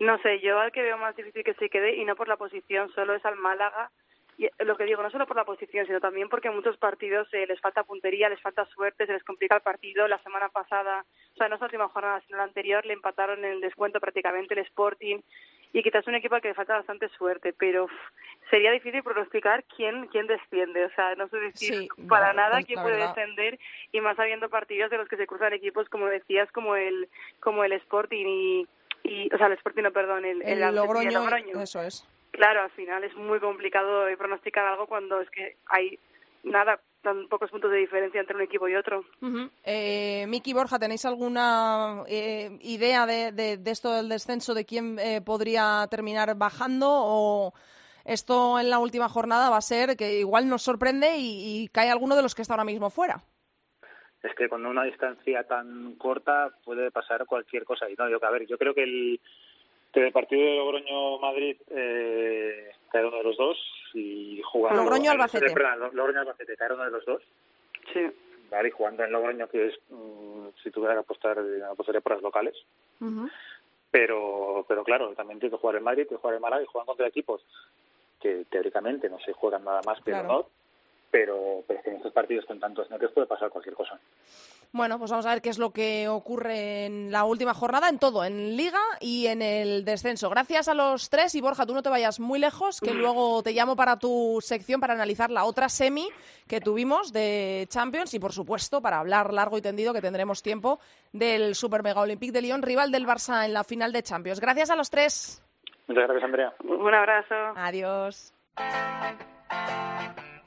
Speaker 11: no sé, yo al que veo más difícil que se quede, y no por la posición, solo es al Málaga. Y lo que digo, no solo por la posición, sino también porque en muchos partidos eh, les falta puntería, les falta suerte, se les complica el partido. La semana pasada, o sea, no es la última jornada, sino la anterior, le empataron en el descuento prácticamente el Sporting. Y quizás un equipo al que le falta bastante suerte, pero sería difícil pronosticar quién quién desciende. O sea, no sé decir para nada quién puede descender, y más habiendo partidos de los que se cruzan equipos, como decías, como el, como el Sporting y y, o sea, el Sporting, perdón, el,
Speaker 3: el, Logroño, Eso es.
Speaker 11: Claro, al final es muy complicado pronosticar algo cuando es que hay nada, tan pocos puntos de diferencia entre un equipo y otro.
Speaker 3: eh, Miki Borja, ¿tenéis alguna eh, idea de, de, esto del descenso, de quién eh, podría terminar bajando o esto en la última jornada va a ser que igual nos sorprende y, y cae alguno de los que está ahora mismo fuera?
Speaker 10: Es que con una distancia tan corta puede pasar cualquier cosa. Y no, yo, a ver, yo creo que el, que partido de Logroño-Madrid eh, cae uno de los dos y jugando...
Speaker 3: Logroño-Albacete.
Speaker 10: Logroño-Albacete cae uno de los dos.
Speaker 11: Sí.
Speaker 10: ¿vale? Y jugando en Logroño, que es, mm, si tuviera que apostar, apostaría por las locales. Pero, pero claro, también tiene que jugar en Madrid, tiene que jugar en Málaga y juegan contra equipos que teóricamente no se juegan nada más pero no, pero, pero en estos partidos con tantos netos puede pasar cualquier cosa.
Speaker 3: Bueno, pues vamos a ver qué es lo que ocurre en la última jornada, en todo, en Liga y en el descenso. Gracias a los tres y Borja, tú no te vayas muy lejos, que luego te llamo para tu sección para analizar la otra semi que tuvimos de Champions y, por supuesto, para hablar largo y tendido, que tendremos tiempo, del Super Mega Olympique de Lyon, rival del Barça en la final de Champions. Gracias a los tres.
Speaker 10: Muchas gracias, Andrea.
Speaker 11: Un abrazo.
Speaker 3: Adiós.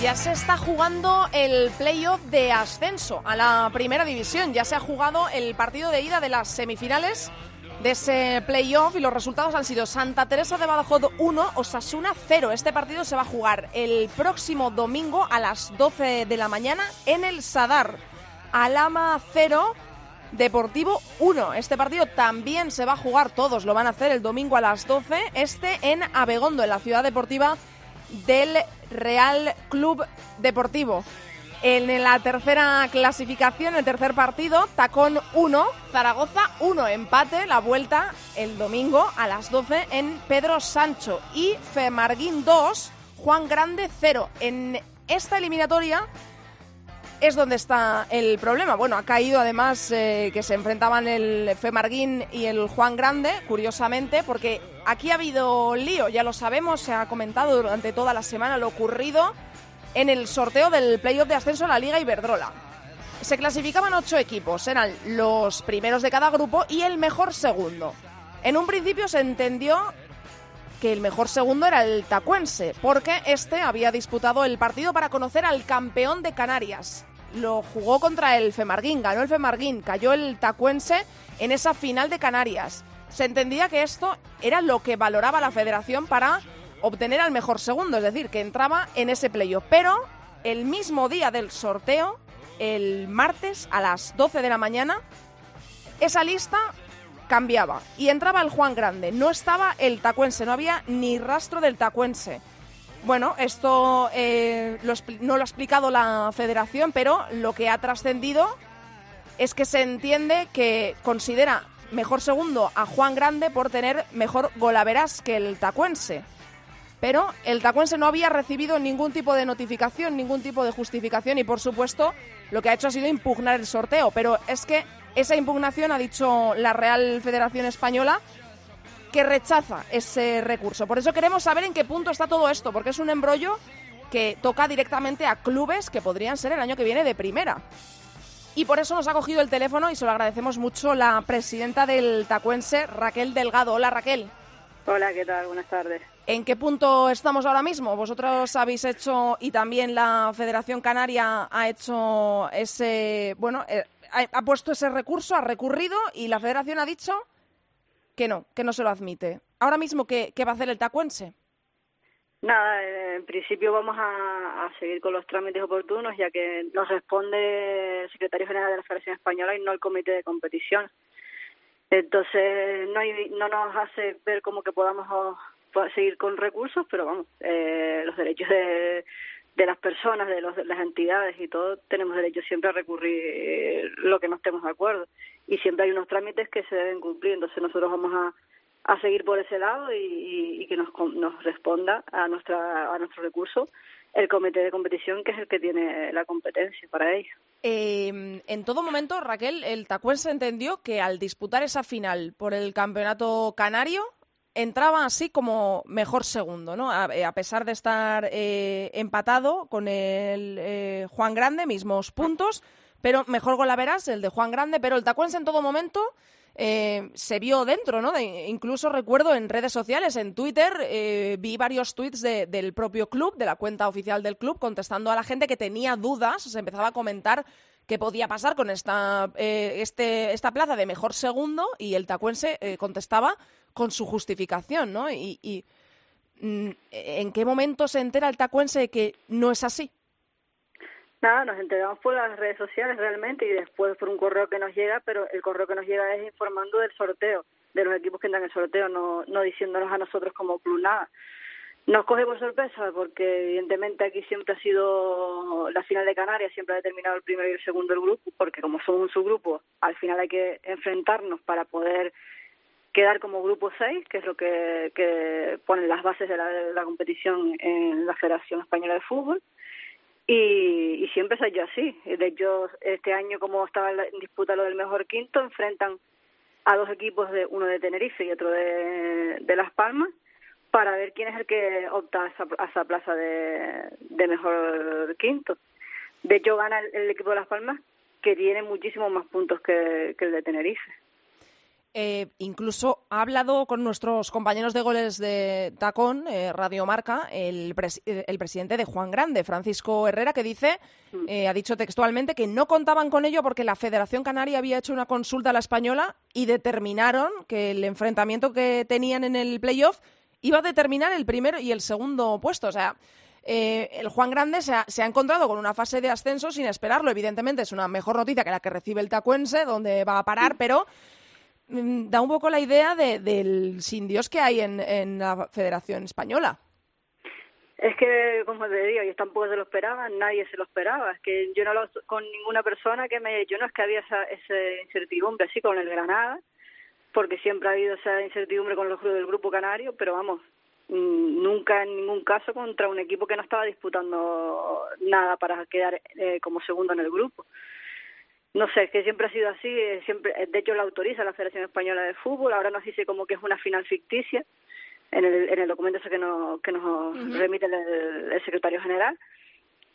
Speaker 3: Ya se está jugando el playoff de ascenso a la primera división. Ya se ha jugado el partido de ida de las semifinales de ese playoff y los resultados han sido Santa Teresa de Badajoz 1, Osasuna 0. Este partido se va a jugar el próximo domingo a las 12 de la mañana en el Sadar. Alama 0, Deportivo 1. Este partido también se va a jugar, todos lo van a hacer el domingo a las 12, este en Abegondo, en la ciudad deportiva del Real Club Deportivo. En la tercera clasificación, el tercer partido, Tacón 1, Zaragoza 1, empate, la vuelta el domingo a las 12 en Pedro Sancho y Femarguín 2, Juan Grande 0. En esta eliminatoria es donde está el problema. Bueno, ha caído además eh, que se enfrentaban el Femarguín y el Juan Grande, curiosamente, porque aquí ha habido lío, ya lo sabemos, se ha comentado durante toda la semana lo ocurrido en el sorteo del playoff de ascenso a la Liga Iberdrola. Se clasificaban ocho equipos, eran los primeros de cada grupo y el mejor segundo. En un principio se entendió que el mejor segundo era el tacuense, porque este había disputado el partido para conocer al campeón de Canarias. Lo jugó contra el Femarguín, ganó el Femarguín, cayó el tacuense en esa final de Canarias. Se entendía que esto era lo que valoraba la federación para obtener al mejor segundo, es decir, que entraba en ese playoff. Pero el mismo día del sorteo, el martes a las 12 de la mañana, esa lista cambiaba y entraba el Juan Grande. No estaba el tacuense, no había ni rastro del tacuense. Bueno, esto eh, no lo ha explicado la federación, pero lo que ha trascendido es que se entiende que considera mejor segundo a Juan Grande por tener mejor golaveras que el tacuense. Pero el tacuense no había recibido ningún tipo de notificación, ningún tipo de justificación y por supuesto lo que ha hecho ha sido impugnar el sorteo. Pero es que esa impugnación, ha dicho la Real Federación Española, que rechaza ese recurso. Por eso queremos saber en qué punto está todo esto, porque es un embrollo que toca directamente a clubes que podrían ser el año que viene de primera. Y por eso nos ha cogido el teléfono y se lo agradecemos mucho la presidenta del Tacuense, Raquel Delgado. Hola Raquel.
Speaker 13: Hola, ¿qué tal? Buenas tardes.
Speaker 3: ¿En qué punto estamos ahora mismo? Vosotros habéis hecho y también la Federación Canaria ha hecho ese, bueno, eh, ha, puesto ese recurso, ha recurrido y la federación ha dicho que no, que no se lo admite. Ahora mismo, ¿qué, va a hacer el tacuense?
Speaker 13: Nada, eh, en principio vamos a, seguir con los trámites oportunos, ya que nos responde el secretario general de la Federación Española y no el comité de competición. Entonces, no, no nos hace ver como que podamos seguir con recursos, pero vamos, eh, los derechos de, de las personas, de, los, las entidades y todo, tenemos derecho siempre a recurrir lo que no estemos de acuerdo. Y siempre hay unos trámites que se deben cumplir, entonces nosotros vamos a, a seguir por ese lado y, y, que nos, nos responda a, nuestra, a nuestro recurso el comité de competición, que es el que tiene la competencia para ello.
Speaker 3: Eh, en todo momento, Raquel, el Tacuense entendió que al disputar esa final por el campeonato canario, entraba así como mejor segundo, ¿no? A, eh, pesar de estar eh, empatado con el eh, Juan Grande, mismos puntos, pero mejor gol el de Juan Grande, pero el Tacuense en todo momento se vio dentro, ¿no? incluso recuerdo en redes sociales, en Twitter, vi varios tweets del propio club, de la cuenta oficial del club, contestando a la gente que tenía dudas, se empezaba a comentar qué podía pasar con esta, eh, este, esta plaza de mejor segundo y el tacuense contestaba con su justificación, ¿no? Y, y, mm, ¿en qué momento se entera el tacuense de que no es así?
Speaker 13: Nada, nos enteramos por las redes sociales realmente y después por un correo que nos llega, pero el correo que nos llega es informando del sorteo, de los equipos que entran en el sorteo, no, no diciéndonos a nosotros como club nada. Nos coge por sorpresa porque evidentemente aquí siempre ha sido la final de Canarias, siempre ha determinado el primero y el segundo del grupo, porque como somos un subgrupo, al final hay que enfrentarnos para poder quedar como grupo 6, que es lo que, que ponen las bases de la, de la competición en la Federación Española de Fútbol. Y, y siempre soy yo así. De hecho, este año, como estaba en disputa lo del mejor quinto, enfrentan a dos equipos, de uno de Tenerife y otro de Las Palmas, para ver quién es el que opta a esa, a esa plaza de, de mejor quinto. De hecho, gana el, el equipo de Las Palmas, que tiene muchísimos más puntos que, que el de Tenerife.
Speaker 3: Eh, incluso ha hablado con nuestros compañeros de goles de Tacón, eh, Radio Marca, el, eh, el, presidente de Juan Grande, Francisco Herrera, que dice, mm. eh, ha dicho textualmente que no contaban con ello porque la Federación Canaria había hecho una consulta a la española y determinaron que el enfrentamiento que tenían en el playoff iba a determinar el primero y el segundo puesto. O sea, eh, el Juan Grande se ha, se ha, encontrado con una fase de ascenso sin esperarlo. Evidentemente es una mejor noticia que la que recibe el Tacuense, donde va a parar, pero Mm, da un poco la idea de, del sin Dios que hay en, en la Federación Española.
Speaker 13: Es que, como te digo, yo tampoco se lo esperaba, nadie se lo esperaba. Es que yo no lo con ninguna persona que me yo no es que había esa, esa incertidumbre así con el Granada, porque siempre ha habido esa incertidumbre con los del grupo canario, pero vamos, mm, nunca en ningún caso contra un equipo que no estaba disputando nada para quedar eh, como segundo en el grupo. No sé, que siempre ha sido así, eh, siempre, eh, de hecho lo autoriza la Federación Española de Fútbol, ahora nos dice como que es una final ficticia en el, en el documento ese que, no, que nos remite el, secretario general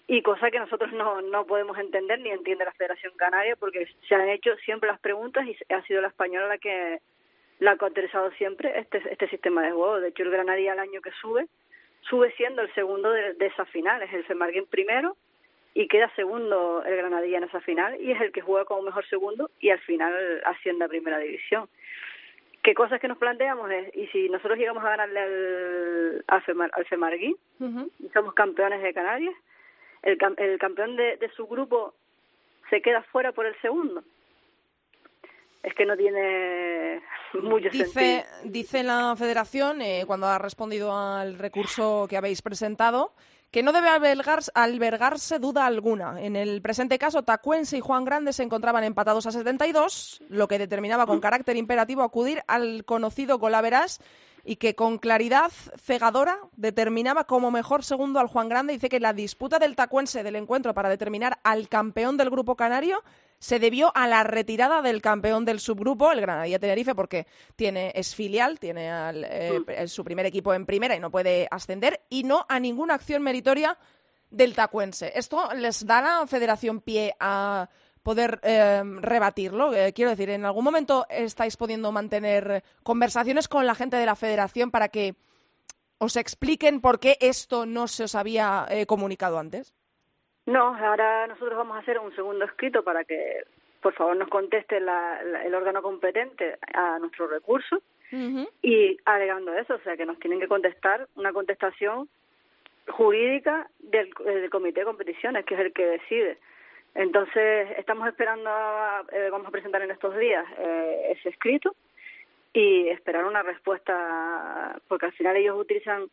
Speaker 13: y cosa que nosotros no, no podemos entender ni entiende la Federación Canaria porque se han hecho siempre las preguntas y ha sido la española la que la que ha autorizado siempre este, este sistema de juego. De hecho, el Granadilla el año que sube, sube siendo el segundo de, de esa final, es el Femarguín primero y queda segundo el Granadilla en esa final y es el que juega como mejor segundo y al final asciende a primera división. ¿Qué cosas que nos planteamos es, y si nosotros llegamos a ganarle al, al, Femar, al Femarguí y somos campeones de Canarias, el, el campeón de, de su grupo se queda fuera por el segundo es que no tiene mucho
Speaker 3: dice,
Speaker 13: sentido.
Speaker 3: Dice la Federación, eh, cuando ha respondido al recurso que habéis presentado, que no debe albergarse, albergarse, duda alguna. En el presente caso, Tacuense y Juan Grande se encontraban empatados a 72, lo que determinaba con carácter imperativo acudir al conocido golaveras y que con claridad cegadora determinaba como mejor segundo al Juan Grande. Dice que la disputa del Tacuense del encuentro para determinar al campeón del grupo canario se debió a la retirada del campeón del subgrupo, el Granadilla Tenerife, porque tiene, es filial, tiene eh, mm. su primer equipo en primera y no puede ascender, y no a ninguna acción meritoria del tacuense. ¿Esto les da a la federación pie a poder em, rebatirlo? Eh, quiero decir, ¿en algún momento estáis pudiendo mantener conversaciones con la gente de la federación para que os expliquen por qué esto no se os había eh, comunicado antes?
Speaker 13: No, ahora nosotros vamos a hacer un segundo escrito para que, por favor, nos conteste la, el órgano competente a nuestro recurso y alegando eso, o sea, que nos tienen que contestar una contestación jurídica del, del comité de competiciones, que es el que decide. Entonces, estamos esperando, eh, vamos a presentar en estos días eh, ese escrito y esperar una respuesta, porque al final ellos utilizan,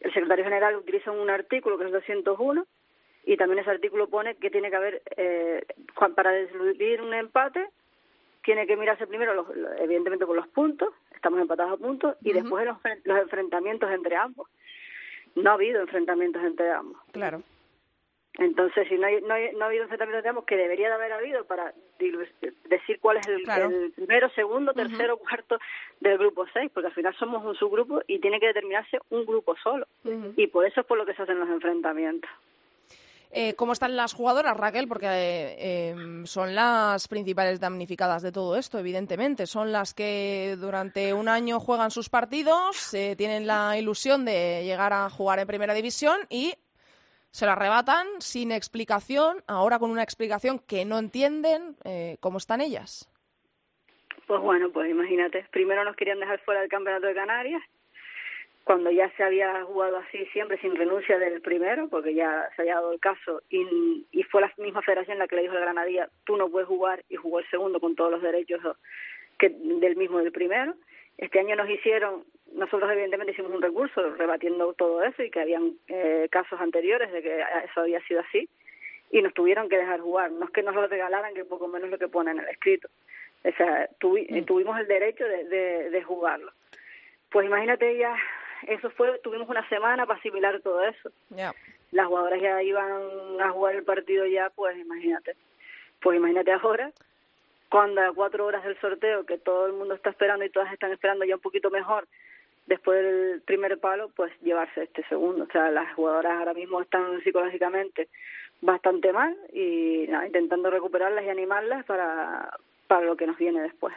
Speaker 13: el secretario general utiliza un artículo que es 201 y también ese artículo pone que tiene que haber, eh, para decidir un empate, tiene que mirarse primero, los, evidentemente, por los puntos, estamos empatados a puntos, y después los, los enfrentamientos entre ambos. No ha habido enfrentamientos entre ambos.
Speaker 3: Claro.
Speaker 13: Entonces, si no, hay, no, hay, no ha habido enfrentamientos ambos, que debería de haber habido para decir cuál es el, el primero, segundo, tercero, cuarto del grupo 6, porque al final somos un subgrupo y tiene que determinarse un grupo solo. Y por eso es por lo que se hacen los enfrentamientos.
Speaker 3: Eh, ¿Cómo están las jugadoras, Raquel? Porque eh, son las principales damnificadas de todo esto, evidentemente. Son las que durante un año juegan sus partidos, eh, tienen la ilusión de llegar a jugar en primera división y se lo arrebatan sin explicación, ahora con una explicación que no entienden. ¿Cómo están ellas?
Speaker 13: Pues bueno, pues imagínate. Primero nos querían dejar fuera del Campeonato de Canarias cuando ya se había jugado así siempre sin renuncia del primero, porque ya se había dado el caso, y, y fue la misma federación la que le dijo al Granadilla, tú no puedes jugar, y jugó el segundo con todos los derechos que del mismo del primero. Este año nos hicieron, nosotros evidentemente hicimos un recurso rebatiendo todo eso y que habían eh, casos anteriores de que eso había sido así, y nos tuvieron que dejar jugar, no es que nos lo regalaran, que poco menos lo que pone en el escrito. O sea, mm. tuvimos el derecho de, de, de jugarlo. Pues imagínate ya eso fue, tuvimos una semana para asimilar todo eso. Las jugadoras ya iban a jugar el partido ya, pues imagínate. Pues imagínate ahora, cuando a cuatro horas del sorteo, que todo el mundo está esperando y todas están esperando ya un poquito mejor, después del primer palo, pues llevarse este segundo. O sea, las jugadoras ahora mismo están psicológicamente bastante mal y intentando recuperarlas y animarlas para, para lo que nos viene después.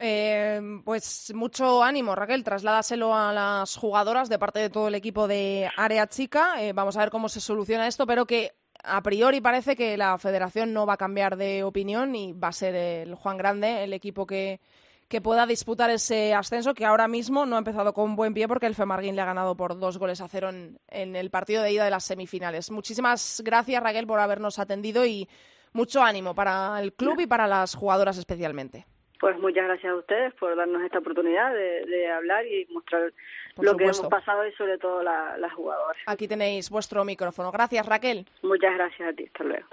Speaker 3: Eh, pues mucho ánimo, Raquel. Trasládaselo a las jugadoras de parte de todo el equipo de Área Chica. Eh, vamos a ver cómo se soluciona esto, pero que a priori parece que la federación no va a cambiar de opinión y va a ser el Juan Grande el equipo que, que pueda disputar ese ascenso, que ahora mismo no ha empezado con buen pie porque el Femarguín le ha ganado por dos goles a cero en, en el partido de ida de las semifinales. Muchísimas gracias, Raquel, por habernos atendido y mucho ánimo para el club y para las jugadoras especialmente.
Speaker 13: Pues muchas gracias a ustedes por darnos esta oportunidad de, hablar y mostrar lo que hemos pasado y sobre todo las jugadoras.
Speaker 3: Aquí tenéis vuestro micrófono. Gracias, Raquel.
Speaker 13: Muchas gracias a ti. Hasta luego.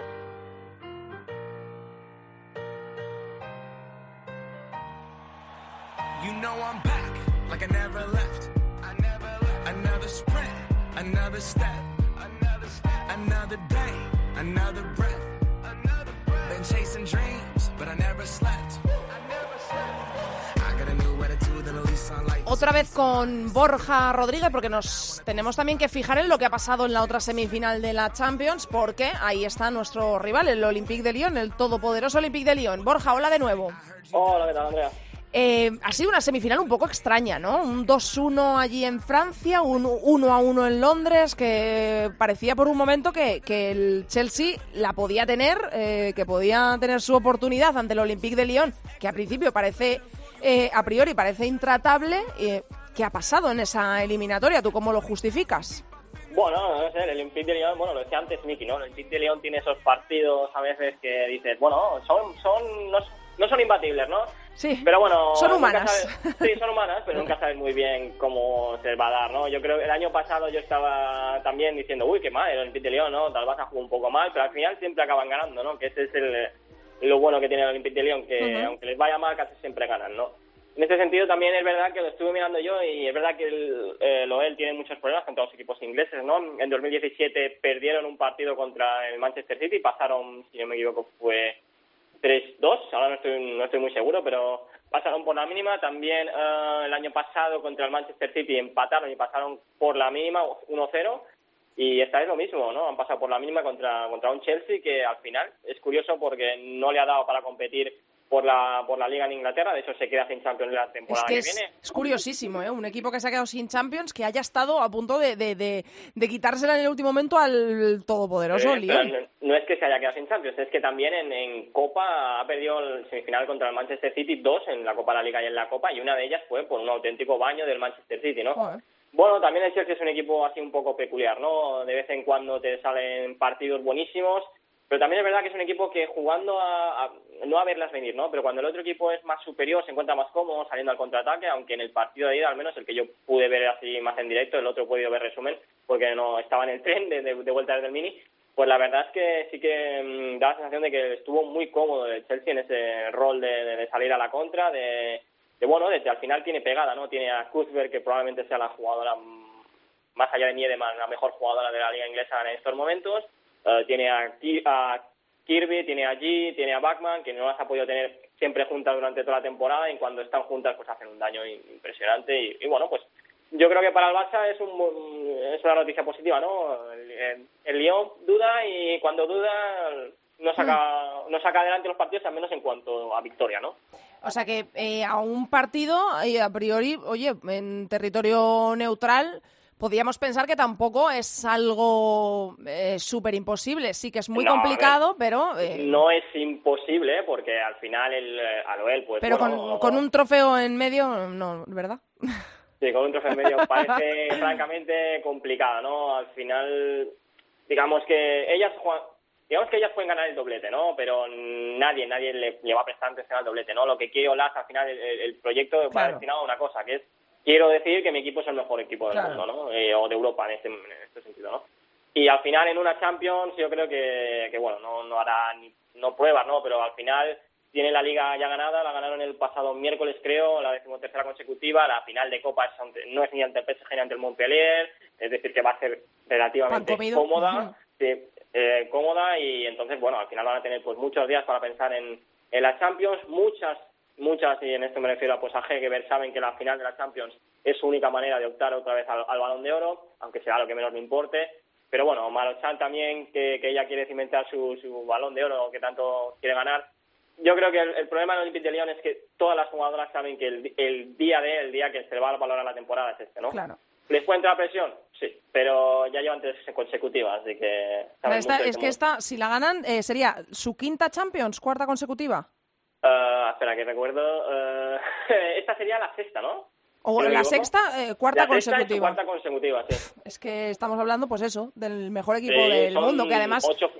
Speaker 13: You know I'm back, like I never left. I never left. Another sprint, another step, another step, another day, another breath, another breath. Been chasing dreams, but I never slept. Otra vez con Borja Rodríguez, porque nos tenemos también que fijar en lo que ha pasado en la otra semifinal de la Champions, porque ahí está nuestro rival, el Olympique de Lyon, el todopoderoso Olympique de Lyon. Borja, hola de nuevo.
Speaker 12: Hola, ¿qué tal, Andrea?
Speaker 3: Eh, ha sido una semifinal un poco extraña, ¿no? Un 2-1 allí en Francia, un 1-1 en Londres, que parecía por un momento que, el Chelsea la podía tener, eh, que podía tener su oportunidad ante el Olympique de Lyon, que a principio parece eh, a priori parece intratable. Eh, ¿Qué ha pasado en esa eliminatoria? ¿Tú cómo lo justificas?
Speaker 12: Bueno, no sé, el Olympique de Lyon, bueno, lo decía antes Miki, ¿no? El Olympique de Lyon tiene esos partidos a veces que dices, bueno, son, son, no, son imbatibles, ¿no?
Speaker 3: Sí,
Speaker 12: pero bueno,
Speaker 3: son humanas.
Speaker 12: sí, son humanas, pero nunca sabes muy bien cómo se va a dar, ¿no? Yo creo que el año pasado yo estaba también diciendo, uy, qué mal, el Olympique de Lyon, ¿no? Tal vez ha jugado un poco mal, pero al final siempre acaban ganando, ¿no? Que ese es el, lo bueno que tiene el Olympique de Lyon, que aunque les vaya mal, casi siempre ganan, ¿no? En este sentido también es verdad que lo estuve mirando yo y es verdad que el, eh, Loel tiene muchos problemas contra los equipos ingleses, ¿no? En 2017 perdieron un partido contra el Manchester City, pasaron, si no me equivoco, fue 3-2, ahora no estoy, no estoy muy seguro, pero pasaron por la mínima. También eh, el año pasado contra el Manchester City empataron y pasaron por la mínima 1-0. Y esta es lo mismo, ¿no? Han pasado por la mínima contra, contra un Chelsea que al final es curioso porque no le ha dado para competir por la, por la Liga en Inglaterra, de eso se queda sin Champions la temporada
Speaker 3: que,
Speaker 12: viene.
Speaker 3: Es curiosísimo, ¿eh? Un equipo que se ha quedado sin Champions, que haya estado a punto de, de, de, quitársela en el último momento al todopoderoso
Speaker 12: eh,
Speaker 3: Lyon.
Speaker 12: No, es que se haya quedado sin Champions, es que también en, en Copa ha perdido el semifinal contra el Manchester City, dos en la Copa de la Liga y en la Copa, y una de ellas fue por un auténtico baño del Manchester City, ¿no? Bueno, también el Chelsea es un equipo así un poco peculiar, ¿no? De vez en cuando te salen partidos buenísimos, pero también es verdad que es un equipo que jugando a, no a verlas venir, ¿no? Pero cuando el otro equipo es más superior, se encuentra más cómodo saliendo al contraataque, aunque en el partido de ida, al menos el que yo pude ver así más en directo, el otro he podido ver resumen, porque no estaba en el tren de, vuelta desde el mini, pues la verdad es que sí que mm, da la sensación de que estuvo muy cómodo el Chelsea en ese rol de, salir a la contra, de, bueno, desde al final tiene pegada, ¿no? Tiene a Kuzberg, que probablemente sea la jugadora, mm, más allá de Niedemann, la mejor jugadora de la liga inglesa en estos momentos, eh, tiene a, Kirby, tiene a G, tiene a Bachman, que no las ha podido tener siempre juntas durante toda la temporada y cuando están juntas pues hacen un daño impresionante y, bueno, pues yo creo que para el Barça es, un, es una noticia positiva, ¿no? El, el Lyon duda y cuando duda no saca, no saca adelante los partidos, al menos en cuanto a victoria, ¿no?
Speaker 3: O sea que eh, a un partido, eh, a priori, oye, en territorio neutral, podríamos pensar que tampoco es algo eh, súper imposible. Sí que es muy
Speaker 12: No,
Speaker 3: complicado, pero... eh,
Speaker 12: No es imposible, porque al final el eh, Aloel, pues
Speaker 3: pero
Speaker 12: bueno,
Speaker 3: con, con un trofeo en medio, no, ¿verdad?
Speaker 12: Sí, con un trofeo en medio parece francamente complicado, ¿no? Al final, digamos que ellas juegan, digamos que ellas pueden ganar el doblete, ¿no? Pero nadie, nadie le, le va a prestar atención al doblete, ¿no? Lo que quiere Olas al final, el, el proyecto va
Speaker 14: Claro.
Speaker 12: destinado a una cosa, que es quiero decir que mi equipo es el mejor equipo del
Speaker 14: Claro.
Speaker 12: mundo, ¿no? Eh, o de Europa en este, en este sentido, ¿no? Y al final en una Champions yo creo que, que bueno, no, no hará ni, no pruebas, ¿no? Pero al final tiene la liga ya ganada, la ganaron el pasado miércoles creo, la decimotercera consecutiva, la final de Copa es ante- no es ni ante el PSG ni ante el Montpellier, es decir que va a ser relativamente cómoda, sí, eh, cómoda y entonces bueno, al final van a tener pues muchos días para pensar en, la Champions, muchas muchas, y en esto me refiero a pues, a Hegeberg, saben que la final de la Champions es su única manera de optar otra vez al, al Balón de Oro, aunque sea lo que menos me importe. Pero bueno, Marochan también, que, ella quiere cimentar su, su Balón de Oro que tanto quiere ganar. Yo creo que el, el problema del Olympique de Lyon es que todas las jugadoras saben que el, el día de, el día que se le va a valorar la temporada es este, ¿no?
Speaker 3: Claro.
Speaker 12: ¿Les puede entrar presión? Sí, pero ya llevan tres consecutivas, así que...
Speaker 3: Esta- es que esta, si la ganan, eh, sería su quinta Champions, cuarta consecutiva.
Speaker 12: Ah, espera, que recuerdo... eh, esta sería la sexta, ¿no?
Speaker 3: O la sexta, eh, cuarta
Speaker 12: La sexta
Speaker 3: consecutiva.
Speaker 12: cuarta consecutiva, sí.
Speaker 3: Es que estamos hablando, pues eso, del mejor equipo
Speaker 12: Sí,
Speaker 3: del mundo, que además
Speaker 12: ocho-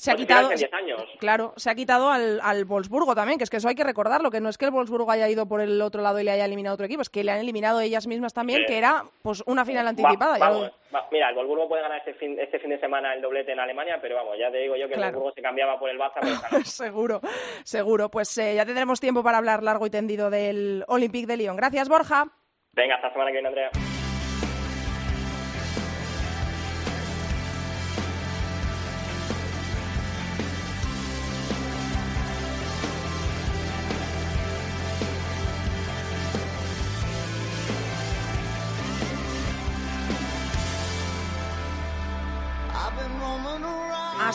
Speaker 3: se ha quitado,
Speaker 12: finales en 10 años.
Speaker 3: claro, se ha quitado al, al Wolfsburgo también, que es que eso hay que recordarlo, que no es que el Wolfsburgo haya ido por el otro lado y le haya eliminado a otro equipo, es que le han eliminado ellas mismas también,
Speaker 12: Sí.
Speaker 3: que era pues una final
Speaker 12: Va-
Speaker 3: anticipada. ya
Speaker 12: va- mira, el Wolfsburgo puede ganar este fin, este fin de semana el doblete en Alemania, pero vamos, ya te digo yo que
Speaker 3: Claro.
Speaker 12: el Wolfsburgo se cambiaba por el Barça, pero
Speaker 3: seguro, seguro. Pues eh, ya tendremos tiempo para hablar largo y tendido del Olympique de Lyon. Gracias, Borja.
Speaker 12: Venga, hasta la semana que viene, Andrea.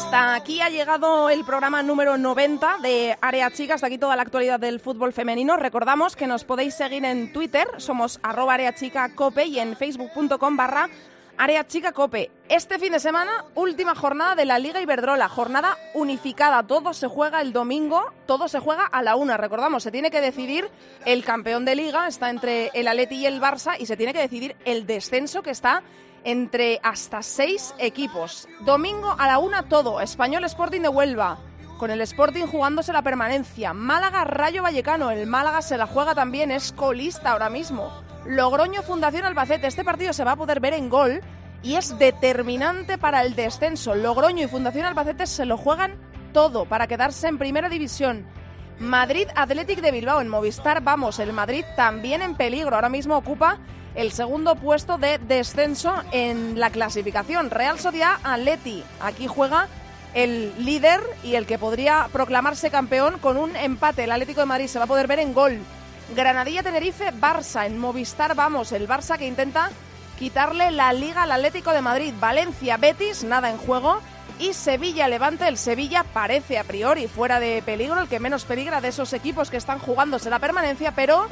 Speaker 3: Hasta aquí ha llegado el programa número 90 de Área Chica. Hasta aquí toda la actualidad del fútbol femenino. Recordamos que nos podéis seguir en Twitter, somos arroba Área Chica Cope y en facebook.com barra Área Chica Cope. Este fin de semana, última jornada de la Liga Iberdrola, jornada unificada. Todo se juega el domingo, todo se juega a la una. Recordamos, se tiene que decidir el campeón de Liga, está entre el Atleti y el Barça, y se tiene que decidir el descenso que está entre hasta seis equipos. Domingo a la una todo. Español Sporting de Huelva. Con el Sporting jugándose la permanencia. Málaga Rayo Vallecano. El Málaga se la juega también, es colista ahora mismo. Logroño Fundación Albacete. Este partido se va a poder ver en gol y es determinante para el descenso. Logroño y Fundación Albacete se lo juegan todo para quedarse en primera división. Madrid Athletic de Bilbao en Movistar. Vamos, el Madrid también en peligro. Ahora mismo ocupa el segundo puesto de descenso en la clasificación. Real Sociedad Atleti. Aquí juega el líder y el que podría proclamarse campeón con un empate. El Atlético de Madrid se va a poder ver en gol. Granadilla Tenerife Barça en Movistar. Vamos, el Barça que intenta quitarle la liga al Atlético de Madrid. Valencia Betis, nada en juego. Y Sevilla Levante, el Sevilla parece a priori fuera de peligro, el que menos peligra de esos equipos que están jugándose la permanencia, pero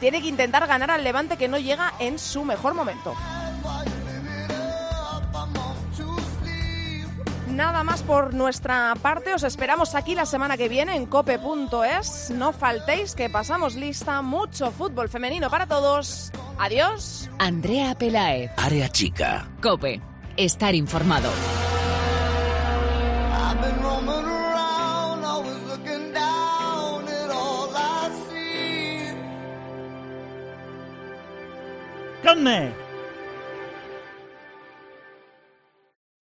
Speaker 3: tiene que intentar ganar al Levante que no llega en su mejor momento. Nada más por nuestra parte, os esperamos aquí la semana que viene en cope.es. No faltéis que pasamos lista, mucho fútbol femenino para todos. Adiós.
Speaker 1: Andrea Pelaez.
Speaker 2: Área chica.
Speaker 1: Cope. Estar informado.
Speaker 14: 干
Speaker 15: 呢？